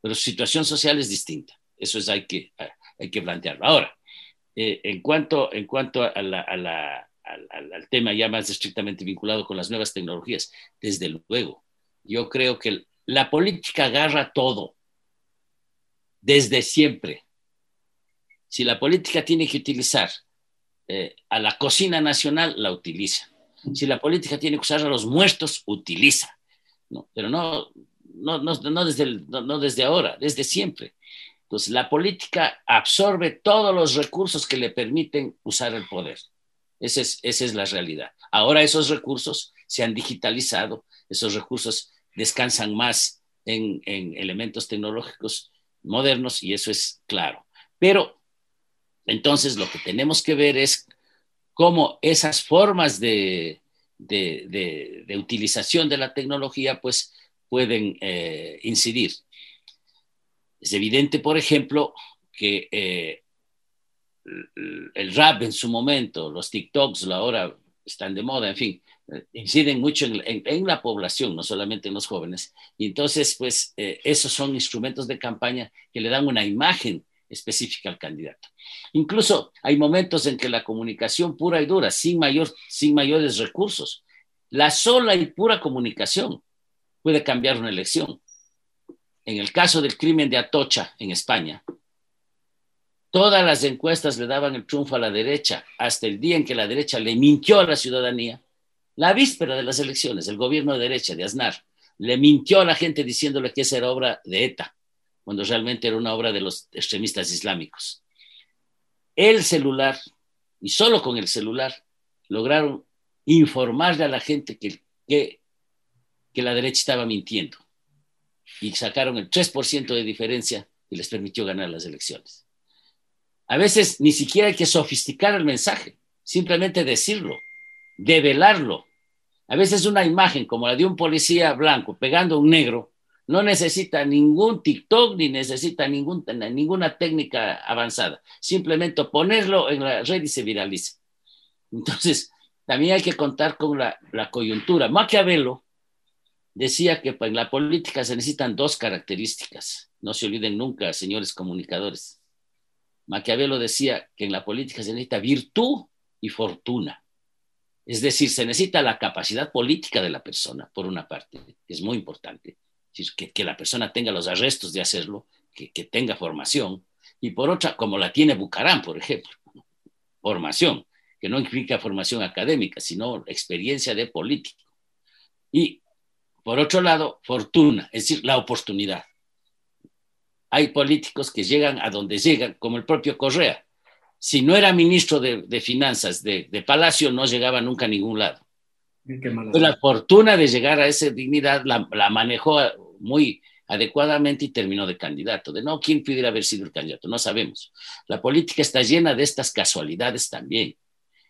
Speaker 4: pero su situación social es distinta. Eso es hay que, hay que plantearlo. Ahora, eh, en cuanto, en cuanto a la, a la, al, al, tema ya más estrictamente vinculado con las nuevas tecnologías, desde luego, yo creo que la política agarra todo, desde siempre. Si la política tiene que utilizar eh, a la cocina nacional, la utiliza. Si la política tiene que usar a los muertos, utiliza. ¿no? Pero no, no, no, desde no, desde ahora, desde siempre. Entonces, la política absorbe todos los recursos que le permiten usar el poder. Esa es, esa es la realidad. Ahora esos recursos se han digitalizado, esos recursos descansan más en, en elementos tecnológicos modernos y eso es claro. Pero entonces, lo que tenemos que ver es cómo esas formas de, de, utilización de la tecnología pues, pueden eh, incidir. Es evidente, por ejemplo, que eh, el rap en su momento, los TikToks ahora están de moda, en fin, inciden mucho en, la población, no solamente en los jóvenes. Y entonces, pues, eh, esos son instrumentos de campaña que le dan una imagen específica al candidato. Incluso hay momentos en que la comunicación pura y dura, sin, mayor, sin mayores recursos, la sola y pura comunicación puede cambiar una elección. En el caso del crimen de Atocha en España, todas las encuestas le daban el triunfo a la derecha hasta el día en que la derecha le mintió a la ciudadanía. La víspera de las elecciones, el gobierno de derecha de Aznar le mintió a la gente diciéndole que esa era obra de ETA, cuando realmente era una obra de los extremistas islámicos. El celular, y solo con el celular, lograron informarle a la gente que, que, la derecha estaba mintiendo y sacaron el 3% de diferencia y les permitió ganar las elecciones. A veces ni siquiera hay que sofisticar el mensaje, simplemente decirlo, develarlo. A veces una imagen como la de un policía blanco pegando a un negro no necesita ningún TikTok ni necesita ninguna técnica avanzada. Simplemente ponerlo en la red y se viraliza. Entonces, también hay que contar con la, la coyuntura. Maquiavelo decía que en la política se necesitan dos características. No se olviden nunca, señores comunicadores. Maquiavelo decía que en la política se necesita virtud y fortuna. Es decir, se necesita la capacidad política de la persona, por una parte, que es muy importante. Que, que la persona tenga los arrestos de hacerlo, que, tenga formación, y por otra, como la tiene Bucarán, por ejemplo, formación, que no implica formación académica, sino experiencia de político. Y por otro lado, fortuna, es decir, la oportunidad. Hay políticos que llegan a donde llegan, como el propio Correa. Si no era ministro de, Finanzas de, Palacio, no llegaba nunca a ningún lado. La fortuna de llegar a esa dignidad la, la, manejó muy adecuadamente y terminó de candidato. De no, ¿quién pudiera haber sido el candidato? No sabemos. La política está llena de estas casualidades también.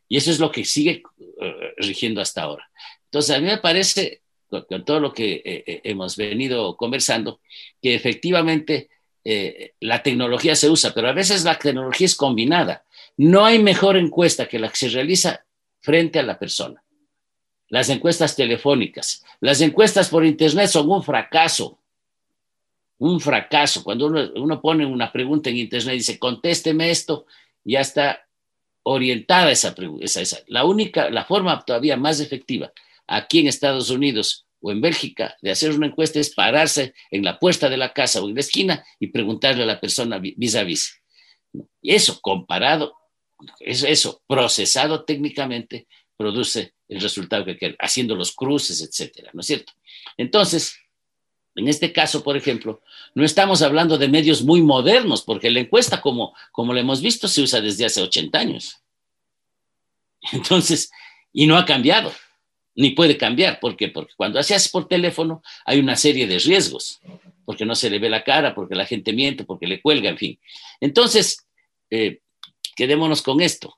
Speaker 4: Y eso es lo que sigue uh, rigiendo hasta ahora. Entonces, a mí me parece con, con todo lo que eh, eh, hemos venido conversando, que efectivamente eh, la tecnología se usa, pero a veces la tecnología es combinada. No hay mejor encuesta que la que se realiza frente a la persona. Las encuestas telefónicas, las encuestas por Internet son un fracaso. Un fracaso. Cuando uno, uno pone una pregunta en Internet y dice, contésteme esto, ya está orientada esa pregunta. Esa. La única, la forma todavía más efectiva aquí en Estados Unidos o en Bélgica de hacer una encuesta es pararse en la puerta de la casa o en la esquina y preguntarle a la persona vis a vis. Eso comparado, eso, eso procesado técnicamente, produce el resultado que quiere, haciendo los cruces, etcétera, ¿no es cierto? Entonces, en este caso, por ejemplo, no estamos hablando de medios muy modernos, porque la encuesta, como, como lo hemos visto, se usa desde hace 80 años. Entonces, y no ha cambiado ni puede cambiar. ¿Por qué? Porque cuando se hace por teléfono hay una serie de riesgos, porque no se le ve la cara, porque la gente miente, porque le cuelga, en fin. Entonces, eh, quedémonos con esto.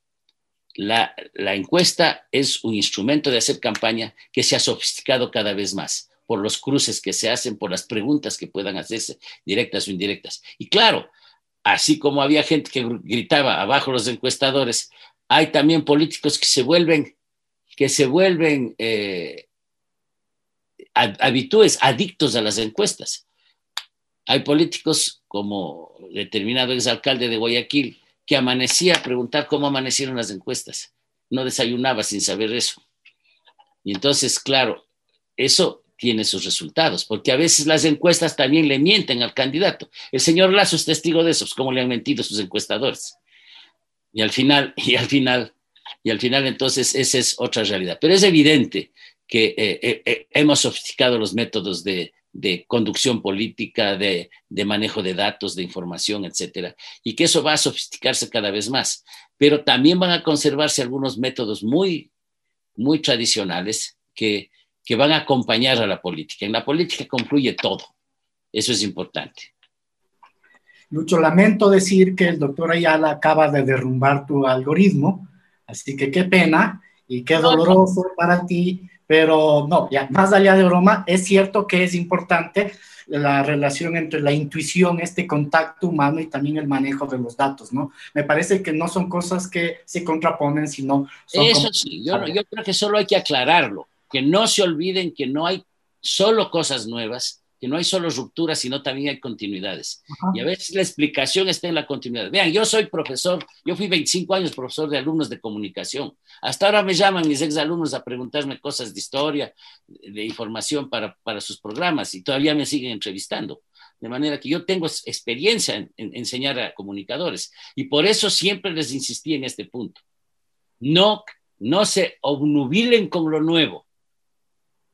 Speaker 4: La, encuesta es un instrumento de hacer campaña que se ha sofisticado cada vez más por los cruces que se hacen, por las preguntas que puedan hacerse, directas o indirectas. Y claro, así como había gente que gritaba abajo los encuestadores, hay también políticos que se vuelven que se vuelven eh, habitudes, adictos a las encuestas. Hay políticos como determinado exalcalde de Guayaquil que amanecía a preguntar cómo amanecieron las encuestas. No desayunaba sin saber eso. Y entonces, claro, eso tiene sus resultados, porque a veces las encuestas también le mienten al candidato. El señor Lazo es testigo de eso, pues, cómo le han mentido sus encuestadores. Y al final, y al final, y al final entonces esa es otra realidad. Pero es evidente que eh, eh, eh, hemos sofisticado los métodos de, de conducción política, de, de, manejo de datos, de información, etcétera, y que eso va a sofisticarse cada vez más. Pero también van a conservarse algunos métodos muy, muy tradicionales que, que van a acompañar a la política. En la política confluye todo. Eso es importante.
Speaker 2: Lucho, lamento decir que el doctor Ayala acaba de derrumbar tu algoritmo Así que qué pena y qué doloroso para ti, pero no, ya más allá de broma, es cierto que es importante la relación entre la intuición, este contacto humano y también el manejo de los datos, ¿no? Me parece que no son cosas que se contraponen, sino... Son
Speaker 4: Eso sí, yo, yo creo que solo hay que aclararlo, que no se olviden que no hay solo cosas nuevas, que no hay solo rupturas, sino también hay continuidades. Y a veces la explicación está en la continuidad. Vean, yo soy profesor, yo fui 25 años profesor de alumnos de comunicación. Hasta ahora me llaman mis exalumnos a preguntarme cosas de historia, de información para, para sus programas y todavía me siguen entrevistando. De manera que yo tengo experiencia en, en enseñar a comunicadores y por eso siempre les insistí en este punto. No, no se obnubilen con lo nuevo,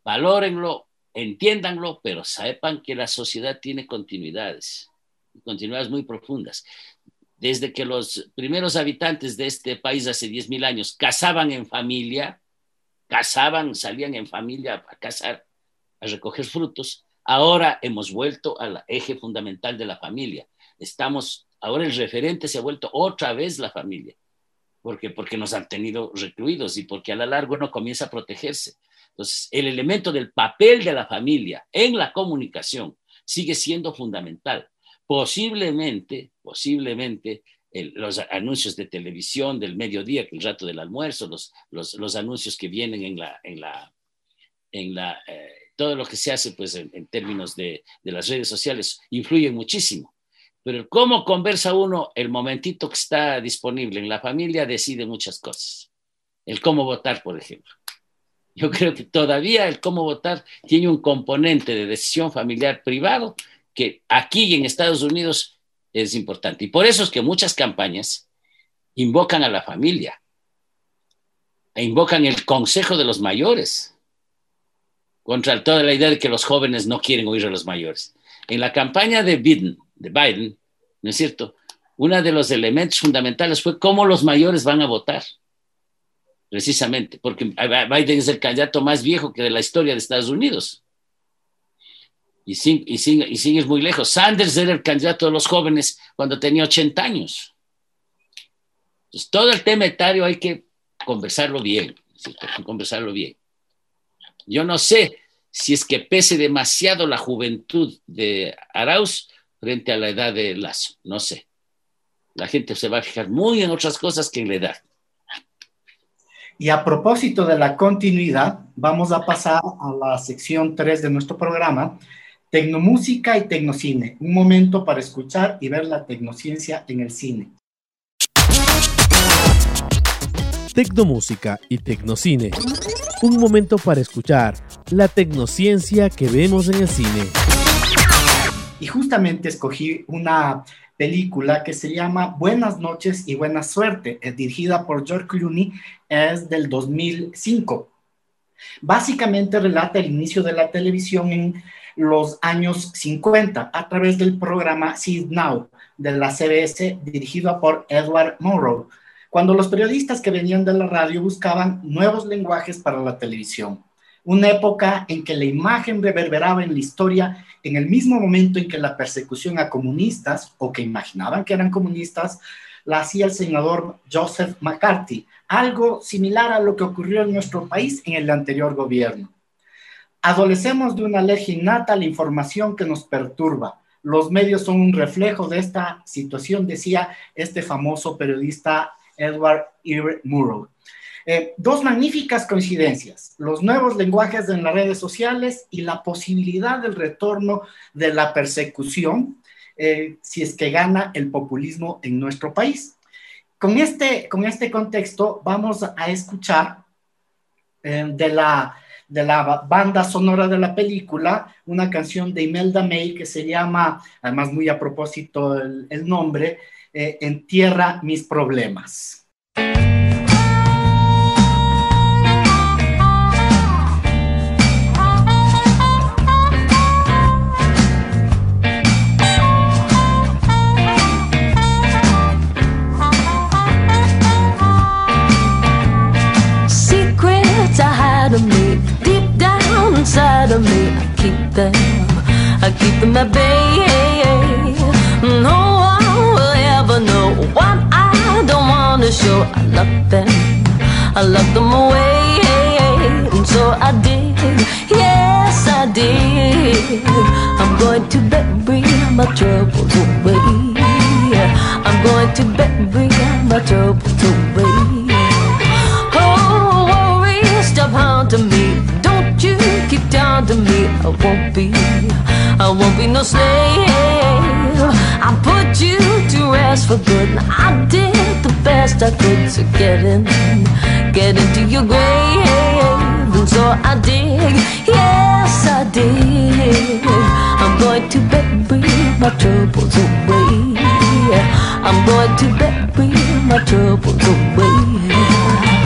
Speaker 4: valórenlo, entiéndanlo, pero sepan que la sociedad tiene continuidades, continuidades muy profundas. Desde que los primeros habitantes de este país hace 10.000 años cazaban en familia, cazaban, salían en familia a cazar, a recoger frutos, ahora hemos vuelto al eje fundamental de la familia. Estamos, ahora el referente se ha vuelto otra vez la familia. porque Porque nos han tenido recluidos y porque a la largo no comienza a protegerse. Entonces, el elemento del papel de la familia en la comunicación sigue siendo fundamental. Posiblemente, posiblemente, los anuncios de televisión del mediodía, el rato del almuerzo, los, los, anuncios que vienen en la, en la, en la eh, todo lo que se hace pues en, términos de, de, las redes sociales influyen muchísimo. Pero cómo conversa uno el momentito que está disponible en la familia decide muchas cosas. El cómo votar, por ejemplo. Yo creo que todavía el cómo votar tiene un componente de decisión familiar privado que aquí en Estados Unidos es importante. Y por eso es que muchas campañas invocan a la familia e invocan el consejo de los mayores contra toda la idea de que los jóvenes no quieren oír a los mayores. En la campaña de Biden, de Biden, ¿no es cierto? Uno de los elementos fundamentales fue cómo los mayores van a votar precisamente, porque Biden es el candidato más viejo que de la historia de Estados Unidos. Y sin, y, y muy lejos. Sanders era el candidato de los jóvenes cuando tenía 80 años. Entonces, todo el tema etario hay que conversarlo bien, conversarlo bien. Yo no sé si es que pese demasiado la juventud de Arauz frente a la edad de Lazo, no sé. La gente se va a fijar muy en otras cosas que en la edad.
Speaker 2: Y a propósito de la continuidad, vamos a pasar a la sección 3 de nuestro programa, Tecnomúsica y Tecnocine, un momento para escuchar y ver la tecnociencia en el cine.
Speaker 1: Tecnomúsica y Tecnocine, un momento para escuchar la tecnociencia que vemos en el cine.
Speaker 2: Y justamente escogí una película que se llama Buenas noches y buena suerte, dirigida por George Clooney, es del 2005. Básicamente relata el inicio de la televisión en los años 50 a través del programa See Now de la CBS dirigido por Edward Morrow, cuando los periodistas que venían de la radio buscaban nuevos lenguajes para la televisión. Una época en que la imagen reverberaba en la historia en el mismo momento en que la persecución a comunistas, o que imaginaban que eran comunistas, la hacía el senador Joseph McCarthy, algo similar a lo que ocurrió en nuestro país en el anterior gobierno. Adolecemos de una alergia innata a la información que nos perturba. Los medios son un reflejo de esta situación, decía este famoso periodista Edward E. Murrow. Eh, dos magníficas coincidencias, los nuevos lenguajes en las redes sociales y la posibilidad del retorno de la persecución eh, si es que gana el populismo en nuestro país. Con este, con este contexto vamos a escuchar eh, de, la, de la banda sonora de la película una canción de Imelda May que se llama, además muy a propósito el, el nombre, Entierra mis problemas. Inside of me. I keep them, I keep them at bay. No one will ever know what I don't want to show. I lock them, I lock them away. And so I did, yes I did. I'm going to bury my troubles away. I'm going to bury my troubles away. I won't be,
Speaker 5: I won't be no slave. I put you to rest for good. I did the best I could to get in, get into your grave. And so I did, yes I did. I'm going to bury my troubles away. I'm going to bury my troubles away.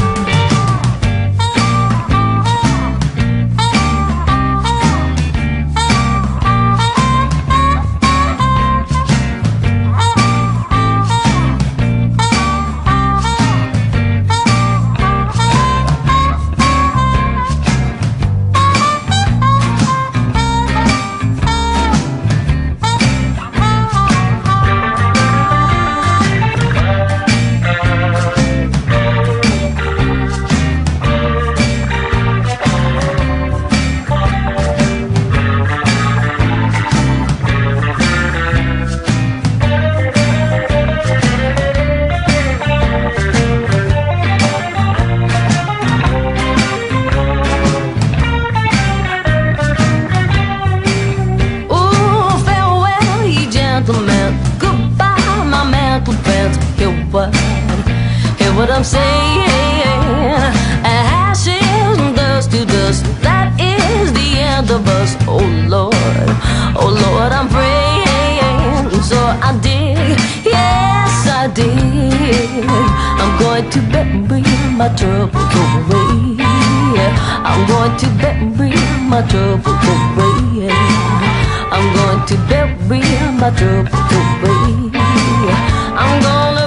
Speaker 5: trouble go away. I'm going to bury my trouble go away. I'm going to bury my trouble go away. I'm gonna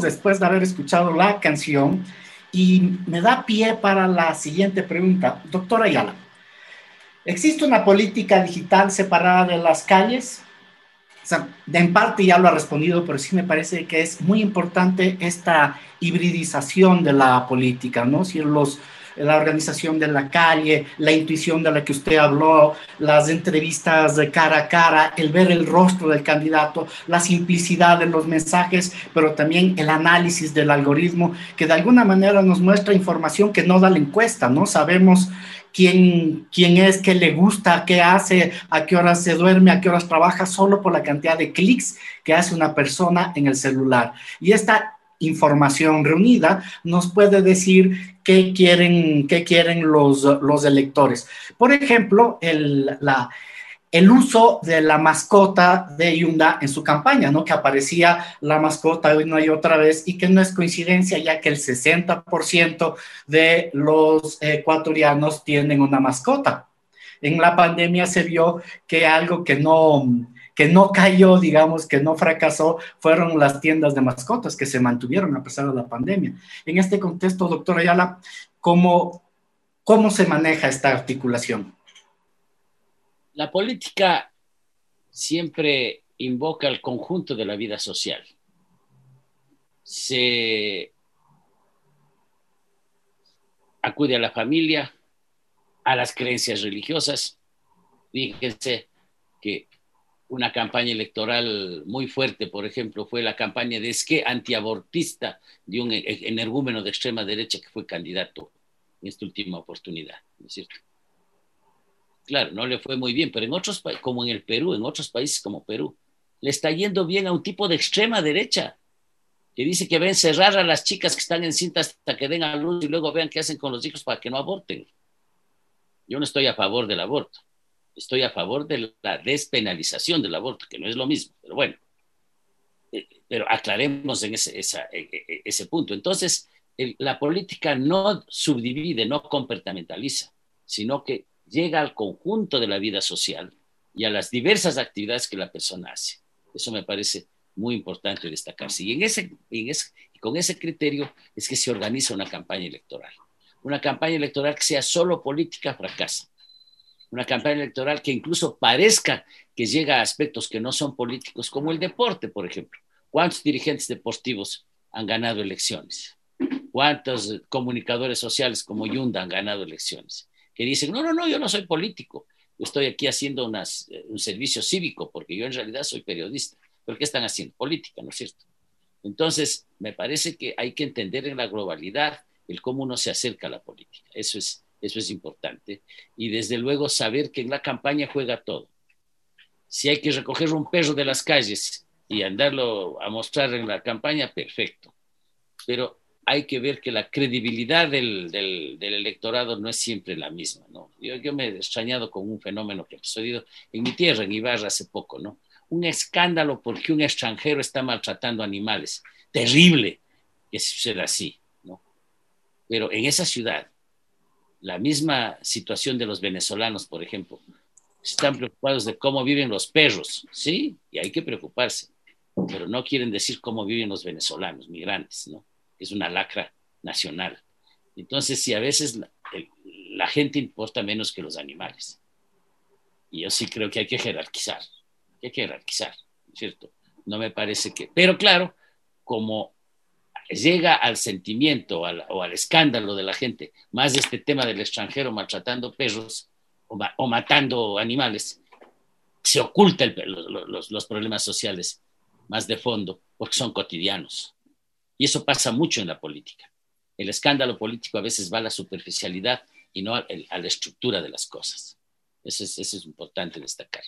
Speaker 2: después de haber escuchado la canción y me da pie para la siguiente pregunta. Doctora Ayala, ¿existe una política digital separada de las calles? O en parte ya lo ha respondido, pero sí me parece que es muy importante esta hibridización de la política, ¿no? Si los la organización de la calle, la intuición de la que usted habló, las entrevistas cara a cara, el ver el rostro del candidato, la simplicidad de los mensajes, pero también el análisis del algoritmo, que de alguna manera nos muestra información que no da la encuesta, ¿no? Sabemos quién, quién es, qué le gusta, qué hace, a qué horas se duerme, a qué horas trabaja, solo por la cantidad de clics que hace una persona en el celular. Y esta información reunida nos puede decir qué quieren, qué quieren los, los electores. Por ejemplo, el, la, el uso de la mascota de Yunda en su campaña, ¿no? Que aparecía la mascota una y otra vez y que no es coincidencia ya que el 60% de los ecuatorianos tienen una mascota. En la pandemia se vio que algo que no, que no cayó, digamos, que no fracasó, fueron las tiendas de mascotas que se mantuvieron a pesar de la pandemia. En este contexto, doctor Ayala, ¿cómo, cómo se maneja esta articulación?
Speaker 4: La política siempre invoca el conjunto de la vida social. Se acude a la familia, a las creencias religiosas. Fíjense que una campaña electoral muy fuerte, por ejemplo, fue la campaña de esqué antiabortista de un e-, energúmeno de extrema derecha que fue candidato en esta última oportunidad, ¿no es cierto? Claro, no le fue muy bien, pero en otros países, como en el Perú, en otros países como Perú, le está yendo bien a un tipo de extrema derecha que dice que ven cerrar a las chicas que están en cinta hasta que den a luz y luego vean qué hacen con los hijos para que no aborten. Yo no estoy a favor del aborto estoy a favor de la despenalización del aborto, que no es lo mismo, pero bueno, eh, pero aclaremos en ese, esa, e, e, e, ese punto. Entonces, la política no subdivide, no comportamentaliza, sino que llega al conjunto de la vida social y a las diversas actividades que la persona hace. Eso me parece muy importante destacarse. Y, en ese, en ese, con ese criterio es que se organiza una campaña electoral. Una campaña electoral que sea solo política fracasa una campaña electoral que incluso parezca que llega a aspectos que no son políticos, como el deporte, por ejemplo. ¿Cuántos dirigentes deportivos han ganado elecciones? cuántos comunicadores sociales como Yunda han ganado elecciones, que dicen, no, no, no, yo no soy político, estoy aquí haciendo eh, un servicio cívico, porque yo en realidad soy periodista. ¿Pero qué están haciendo? Política, ¿no es cierto? Entonces, me parece que hay que entender en la globalidad el cómo uno se acerca a la política. Eso es, eso es importante. Y desde luego saber que en la campaña juega todo. Si hay que recoger un perro de las calles y andarlo a mostrar en la campaña, perfecto. Pero hay que ver que la credibilidad del, electorado no es siempre la misma, ¿no? Yo, yo, me he extrañado con un fenómeno que ha sucedido en mi tierra, en Ibarra, hace poco, ¿no? Un escándalo porque un extranjero está maltratando animales. Terrible que suceda así, ¿no? Pero en esa ciudad, la misma situación de los venezolanos, por ejemplo, están preocupados de cómo viven los perros, ¿sí? Y hay que preocuparse, pero no quieren decir cómo viven los venezolanos, migrantes, ¿no? es una lacra nacional. Entonces, si a veces la, gente importa menos que los animales. Y yo sí creo que hay que jerarquizar, hay que jerarquizar, ¿cierto? No me parece que... Pero claro, como llega al sentimiento o al escándalo de la gente, más este tema del extranjero maltratando perros o, matando animales, se ocultan los, los problemas sociales más de fondo porque son cotidianos. Y eso pasa mucho en la política. El escándalo político a veces va a la superficialidad y no a, la estructura de las cosas. Eso es, eso es importante destacar.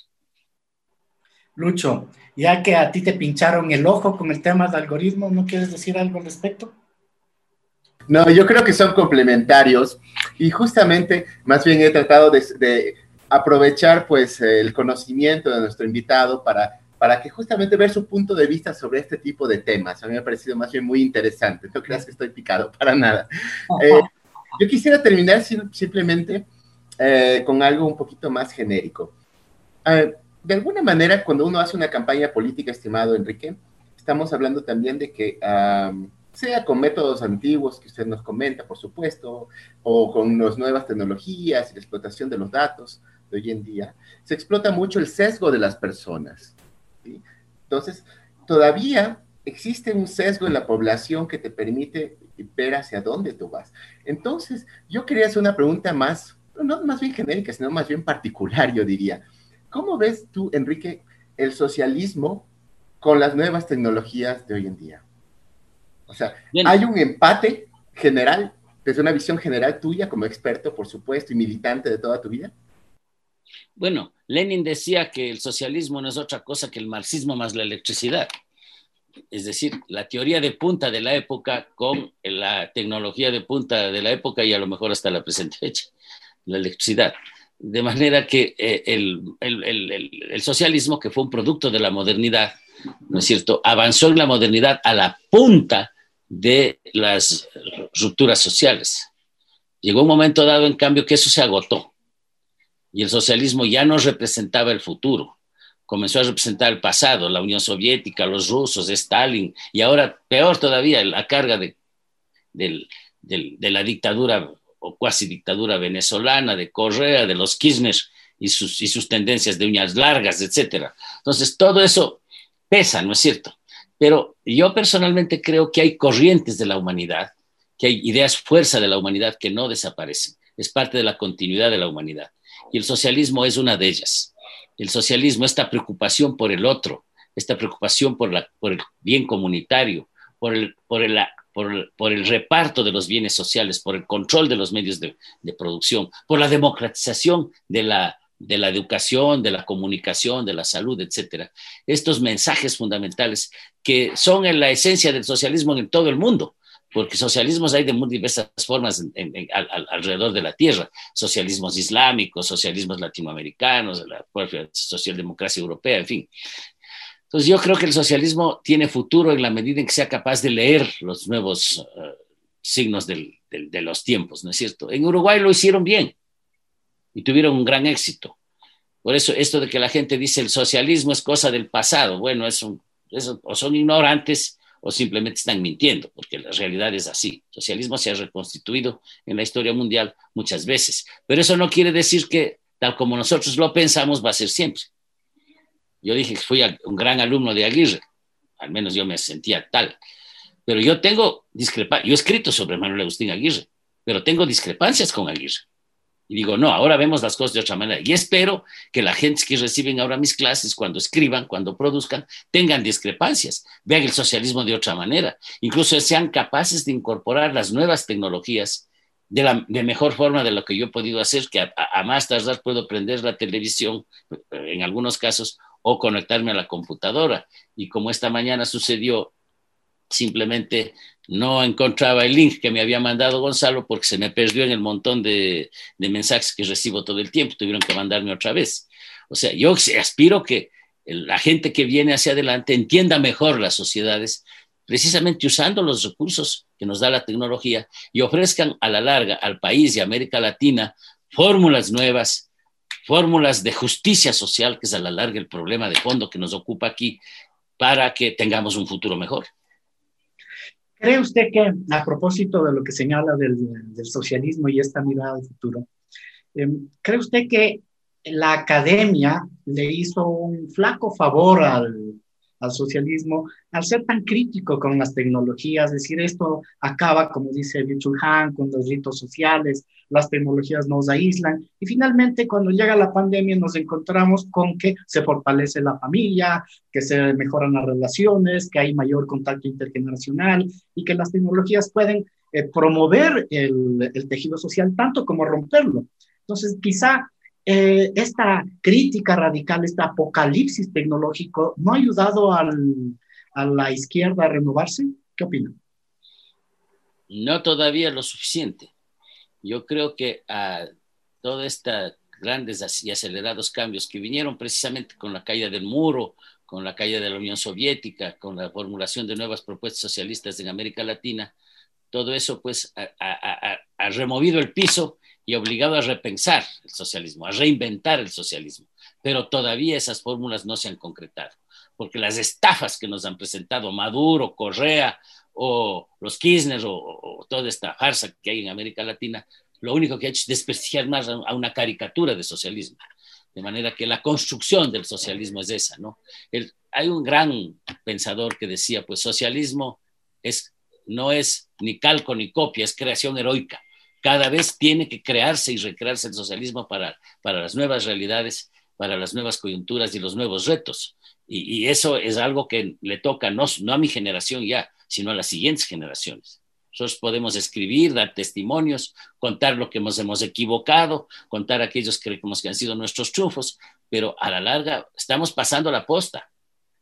Speaker 2: Lucho, ya que a ti te pincharon el ojo con el tema del algoritmo, ¿no quieres decir algo al respecto?
Speaker 3: No, yo creo que son complementarios y justamente más bien he tratado de, de aprovechar pues el conocimiento de nuestro invitado para para que justamente ver su punto de vista sobre este tipo de temas. A mí me ha parecido más bien muy interesante. No creas que estoy picado para nada. Eh, yo quisiera terminar simplemente eh, con algo un poquito más genérico. Eh, de alguna manera, cuando uno hace una campaña política, estimado Enrique, estamos hablando también de que, sea con métodos antiguos que usted nos comenta, por supuesto, o con las nuevas tecnologías y la explotación de los datos de hoy en día, se explota mucho el sesgo de las personas. Entonces, todavía existe un sesgo en la población que te permite ver hacia dónde tú vas. Entonces, yo quería hacer una pregunta más, no más bien genérica, sino más bien particular, yo diría. ¿Cómo ves tú, Enrique, el socialismo con las nuevas tecnologías de hoy en día? O sea, ¿hay un empate general, desde una visión general tuya como experto, por supuesto, y militante de toda tu vida?
Speaker 4: Bueno, Lenin decía que el socialismo no es otra cosa que el marxismo más la electricidad. Es decir, la teoría de punta de la época con la tecnología de punta de la época y a lo mejor hasta la presente fecha, la electricidad. De manera que eh, el, el, socialismo, que fue un producto de la modernidad, ¿no es cierto?, avanzó en la modernidad a la punta de las rupturas sociales. Llegó un momento dado, en cambio, que eso se agotó y el socialismo ya no representaba el futuro, comenzó a representar el pasado, la Unión Soviética, los rusos, Stalin, y ahora peor todavía, la carga de, de la dictadura o cuasi dictadura venezolana, de Correa, de los Kirchner y sus, y sus tendencias de uñas largas, etc. Entonces, todo eso pesa, ¿no es cierto? Pero yo personalmente creo que hay corrientes de la humanidad, que hay ideas fuerza de la humanidad que no desaparecen. Es parte de la continuidad de la humanidad y el socialismo es una de ellas. El socialismo, esta preocupación por el otro, esta preocupación por, la, por el bien comunitario, por el, por, el, por, el, reparto de los bienes sociales, por el control de los medios de, producción, por la democratización de la, de la educación, de la comunicación, de la salud, etcétera. Estos mensajes fundamentales que son en la esencia del socialismo en todo el mundo porque socialismos hay de muy diversas formas alrededor de la tierra, socialismos islámicos, socialismos latinoamericanos, la propia socialdemocracia europea, en fin. Entonces yo creo que el socialismo tiene futuro en la medida en que sea capaz de leer los nuevos eh, signos de los tiempos, ¿no es cierto? En Uruguay lo hicieron bien y tuvieron un gran éxito. Por eso esto de que la gente dice el socialismo es cosa del pasado, bueno, es o son ignorantes o simplemente están mintiendo, porque la realidad es así. El socialismo se ha reconstituido en la historia mundial muchas veces, pero eso no quiere decir que tal como nosotros lo pensamos va a ser siempre. Yo dije que fui un gran alumno de Aguirre, al menos yo me sentía tal, Pero yo tengo discrepancias, yo he escrito sobre Manuel Agustín Aguirre, pero tengo discrepancias con Aguirre. Y digo, no, ahora vemos las cosas de otra manera. Y espero que la gente que reciben ahora mis clases, cuando escriban, cuando produzcan, tengan discrepancias, vean el socialismo de otra manera, incluso sean capaces de incorporar las nuevas tecnologías de la de mejor forma de lo que yo he podido hacer, que a, a, más tardar puedo prender la televisión, en algunos casos, o conectarme a la computadora. Y como esta mañana sucedió, simplemente no encontraba el link que me había mandado Gonzalo porque se me perdió en el montón de, mensajes que recibo todo el tiempo, tuvieron que mandarme otra vez. O sea, yo aspiro que la gente que viene hacia adelante entienda mejor las sociedades, precisamente usando los recursos que nos da la tecnología y ofrezcan a la larga al país y América Latina fórmulas nuevas, fórmulas de justicia social, que es a la larga el problema de fondo que nos ocupa aquí, para que tengamos un futuro mejor.
Speaker 2: ¿Cree usted que, a propósito de lo que señala del, socialismo y esta mirada al futuro, eh, ¿cree usted que la academia le hizo un flaco favor al, al socialismo al ser tan crítico con las tecnologías, es decir, esto acaba, como dice Han, con los ritos sociales, las tecnologías nos aíslan y finalmente cuando llega la pandemia nos encontramos con que se fortalece la familia, que se mejoran las relaciones, que hay mayor contacto intergeneracional y que las tecnologías pueden eh, promover el, el tejido social tanto como romperlo. Entonces, quizá eh, esta crítica radical, este apocalipsis tecnológico, ¿no ha ayudado al, a la izquierda a renovarse? ¿Qué opinan?
Speaker 4: No todavía lo suficiente. Yo creo que a todos estos grandes y acelerados cambios que vinieron precisamente con la caída del muro, con la caída de la Unión Soviética, con la formulación de nuevas propuestas socialistas en América Latina, todo eso pues ha, ha, ha removido el piso y obligado a repensar el socialismo, a reinventar el socialismo. Pero todavía esas fórmulas no se han concretado, porque las estafas que nos han presentado Maduro, Correa o los Kirchner o, toda esta farsa que hay en América Latina, lo único que ha hecho es desprestigiar más a una caricatura de socialismo. De manera que la construcción del socialismo es esa, ¿no? Hay un gran pensador que decía, pues socialismo es, no es ni calco ni copia, es creación heroica cada vez tiene que crearse y recrearse el socialismo para, para las nuevas realidades, para las nuevas coyunturas y los nuevos retos. Y, eso es algo que le toca no, no, a mi generación ya, sino a las siguientes generaciones. Nosotros podemos escribir, dar testimonios, contar lo que nos hemos equivocado, contar aquellos que creemos que han sido nuestros triunfos, pero a la larga estamos pasando la posta.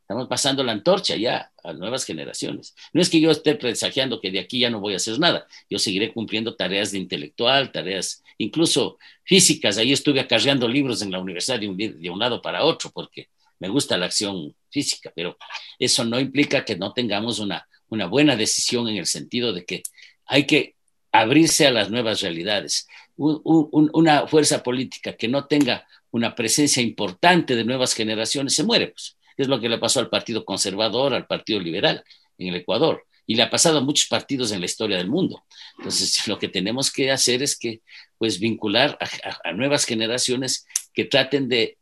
Speaker 4: Estamos pasando la antorcha ya a nuevas generaciones. No es que yo esté presagiando que de aquí ya no voy a hacer nada. Yo seguiré cumpliendo tareas de intelectual, tareas incluso físicas. Ahí estuve acarreando libros en la universidad de un, lado para otro porque me gusta la acción física, pero eso no implica que no tengamos una, una buena decisión en el sentido de que hay que abrirse a las nuevas realidades. Un, un, una fuerza política que no tenga una presencia importante de nuevas generaciones se muere, pues es lo que le pasó al Partido Conservador, al Partido Liberal en el Ecuador. Y le ha pasado a muchos partidos en la historia del mundo. Entonces, lo que tenemos que hacer es que, pues, vincular a, a, nuevas generaciones que traten de,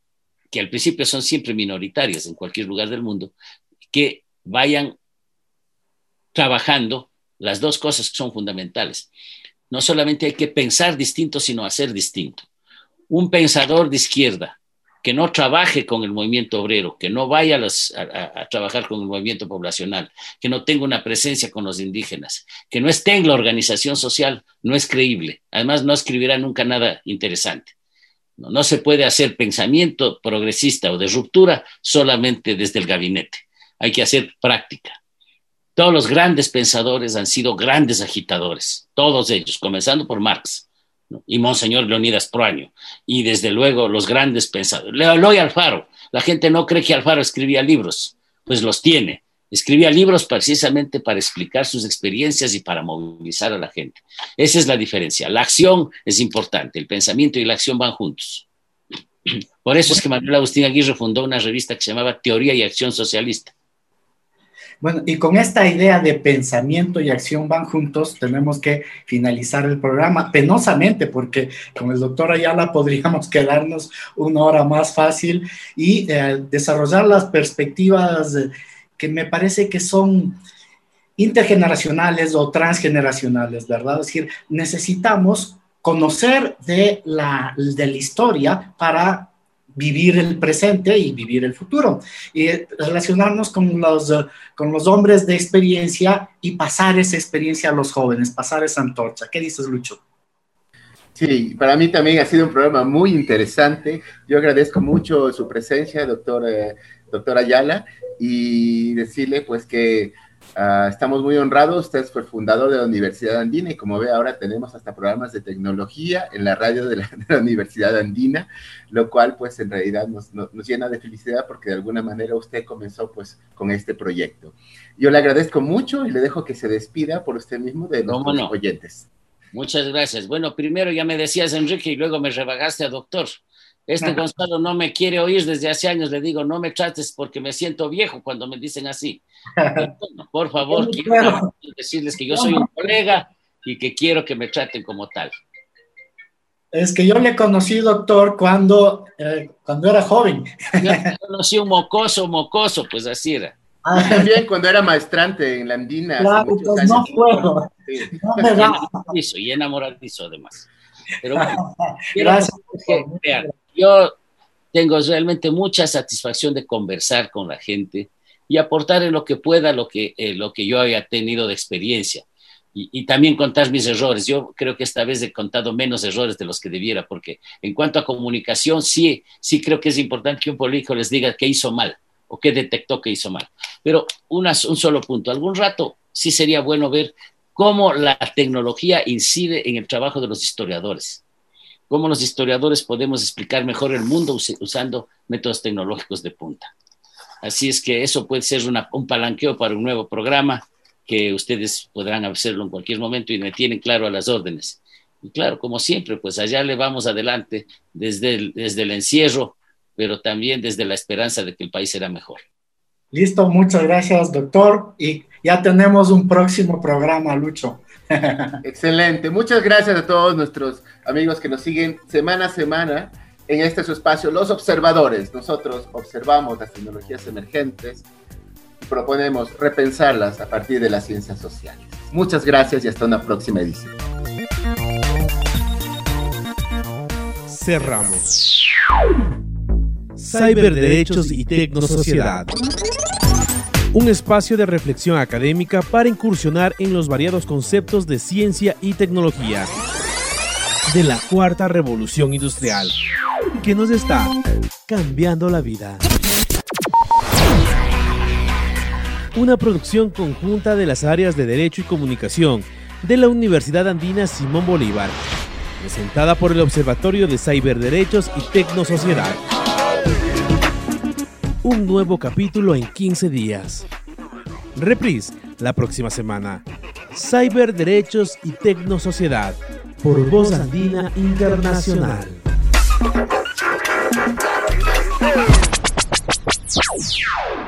Speaker 4: que al principio son siempre minoritarias en cualquier lugar del mundo, que vayan trabajando las dos cosas que son fundamentales. No solamente hay que pensar distinto, sino hacer distinto. Un pensador de izquierda que no trabaje con el movimiento obrero, que no vaya a, trabajar con el movimiento poblacional, que no tenga una presencia con los indígenas, que no esté en la organización social, no es creíble. Además, no escribirá nunca nada interesante. No se puede hacer pensamiento progresista o de ruptura solamente desde el gabinete. Hay que hacer práctica. Todos los grandes pensadores han sido grandes agitadores, todos ellos, comenzando por Marx y Monseñor Leonidas Proaño, y desde luego los grandes pensadores. Eloy Alfaro, la gente no cree que Alfaro escribía libros, pues los tiene. Escribía libros precisamente para explicar sus experiencias y para movilizar a la gente. Esa es la diferencia. La acción es importante, el pensamiento y la acción van juntos. Por eso es que Manuel Agustín Aguirre fundó una revista que se llamaba Teoría y Acción Socialista
Speaker 2: bueno, y con esta idea de pensamiento y acción van juntos, tenemos que finalizar el programa penosamente, porque con el doctor Ayala podríamos quedarnos una hora más fácil y eh, desarrollar las perspectivas que me parece que son intergeneracionales o transgeneracionales, ¿verdad? Es decir, necesitamos conocer de la, de la historia para vivir el presente y vivir el futuro. Y relacionarnos con los, con los hombres de experiencia y pasar esa experiencia a los jóvenes, pasar esa antorcha. ¿Qué dices, Lucho?
Speaker 3: Sí, para mí también ha sido un programa muy interesante. Yo agradezco mucho su presencia, doctor, eh, doctor Ayala, y decirle pues que Uh, estamos muy honrados, usted fue fundador de la Universidad Andina y como ve ahora tenemos hasta programas de tecnología en la radio de la, de la Universidad Andina, lo cual pues en realidad nos, nos, nos, llena de felicidad porque de alguna manera usted comenzó pues con este proyecto. Yo le agradezco mucho y le dejo que se despida por usted mismo de nuestros
Speaker 4: no?
Speaker 3: oyentes.
Speaker 4: Muchas gracias. Bueno, primero ya me decías Enrique y luego me rebagaste a doctor. Este Gonzalo no me quiere oír desde hace años, le digo, no me trates porque me siento viejo cuando me dicen así. Pero, por favor, quiero decirles que yo soy un colega y que quiero que me traten como tal.
Speaker 2: Es que yo le conocí, doctor, cuando, eh, cuando era joven.
Speaker 4: Yo conocí un mocoso, mocoso, pues así era.
Speaker 3: Ah, también cuando era maestrante en la Andina.
Speaker 2: Claro, pues no puedo.
Speaker 4: Sí. No me da. Y enamoradizo, además. Pero bueno,
Speaker 2: Gracias.
Speaker 4: Que, vean, yo tengo realmente mucha satisfacción de conversar con la gente y aportar en lo que pueda lo que, eh, lo que yo haya tenido de experiencia. Y, también contar mis errores. Yo creo que esta vez he contado menos errores de los que debiera, porque en cuanto a comunicación, sí, sí creo que es importante que un político les diga qué hizo mal o qué detectó que hizo mal. Pero un solo punto. Algún rato sí sería bueno ver cómo la tecnología incide en el trabajo de los historiadores cómo los historiadores podemos explicar mejor el mundo us usando métodos tecnológicos de punta. Así es que eso puede ser un palanqueo para un nuevo programa que ustedes podrán hacerlo en cualquier momento y me tienen claro a las órdenes. Y claro, como siempre, pues allá le vamos adelante desde el, desde el encierro, pero también desde la esperanza de que el país será mejor.
Speaker 2: Listo, muchas gracias, doctor. Y ya tenemos un próximo programa, Lucho.
Speaker 3: Excelente. Muchas gracias a todos nuestros amigos que nos siguen semana a semana en este su espacio, Los Observadores. Nosotros observamos las tecnologías emergentes y proponemos repensarlas a partir de las ciencias sociales. Muchas gracias y hasta una próxima edición.
Speaker 1: Cerramos. Cyberderechos y Tecnosociedad un espacio de reflexión académica para incursionar en los variados conceptos de ciencia y tecnología de la cuarta revolución industrial, que nos está cambiando la vida. Una producción conjunta de las áreas de Derecho y Comunicación de la Universidad Andina Simón Bolívar, presentada por el Observatorio de Cyberderechos y Tecnosociedad un nuevo capítulo en 15 días. Reprise la próxima semana. Cyber Derechos y Tecnosociedad por Voz Andina Internacional. Internacional.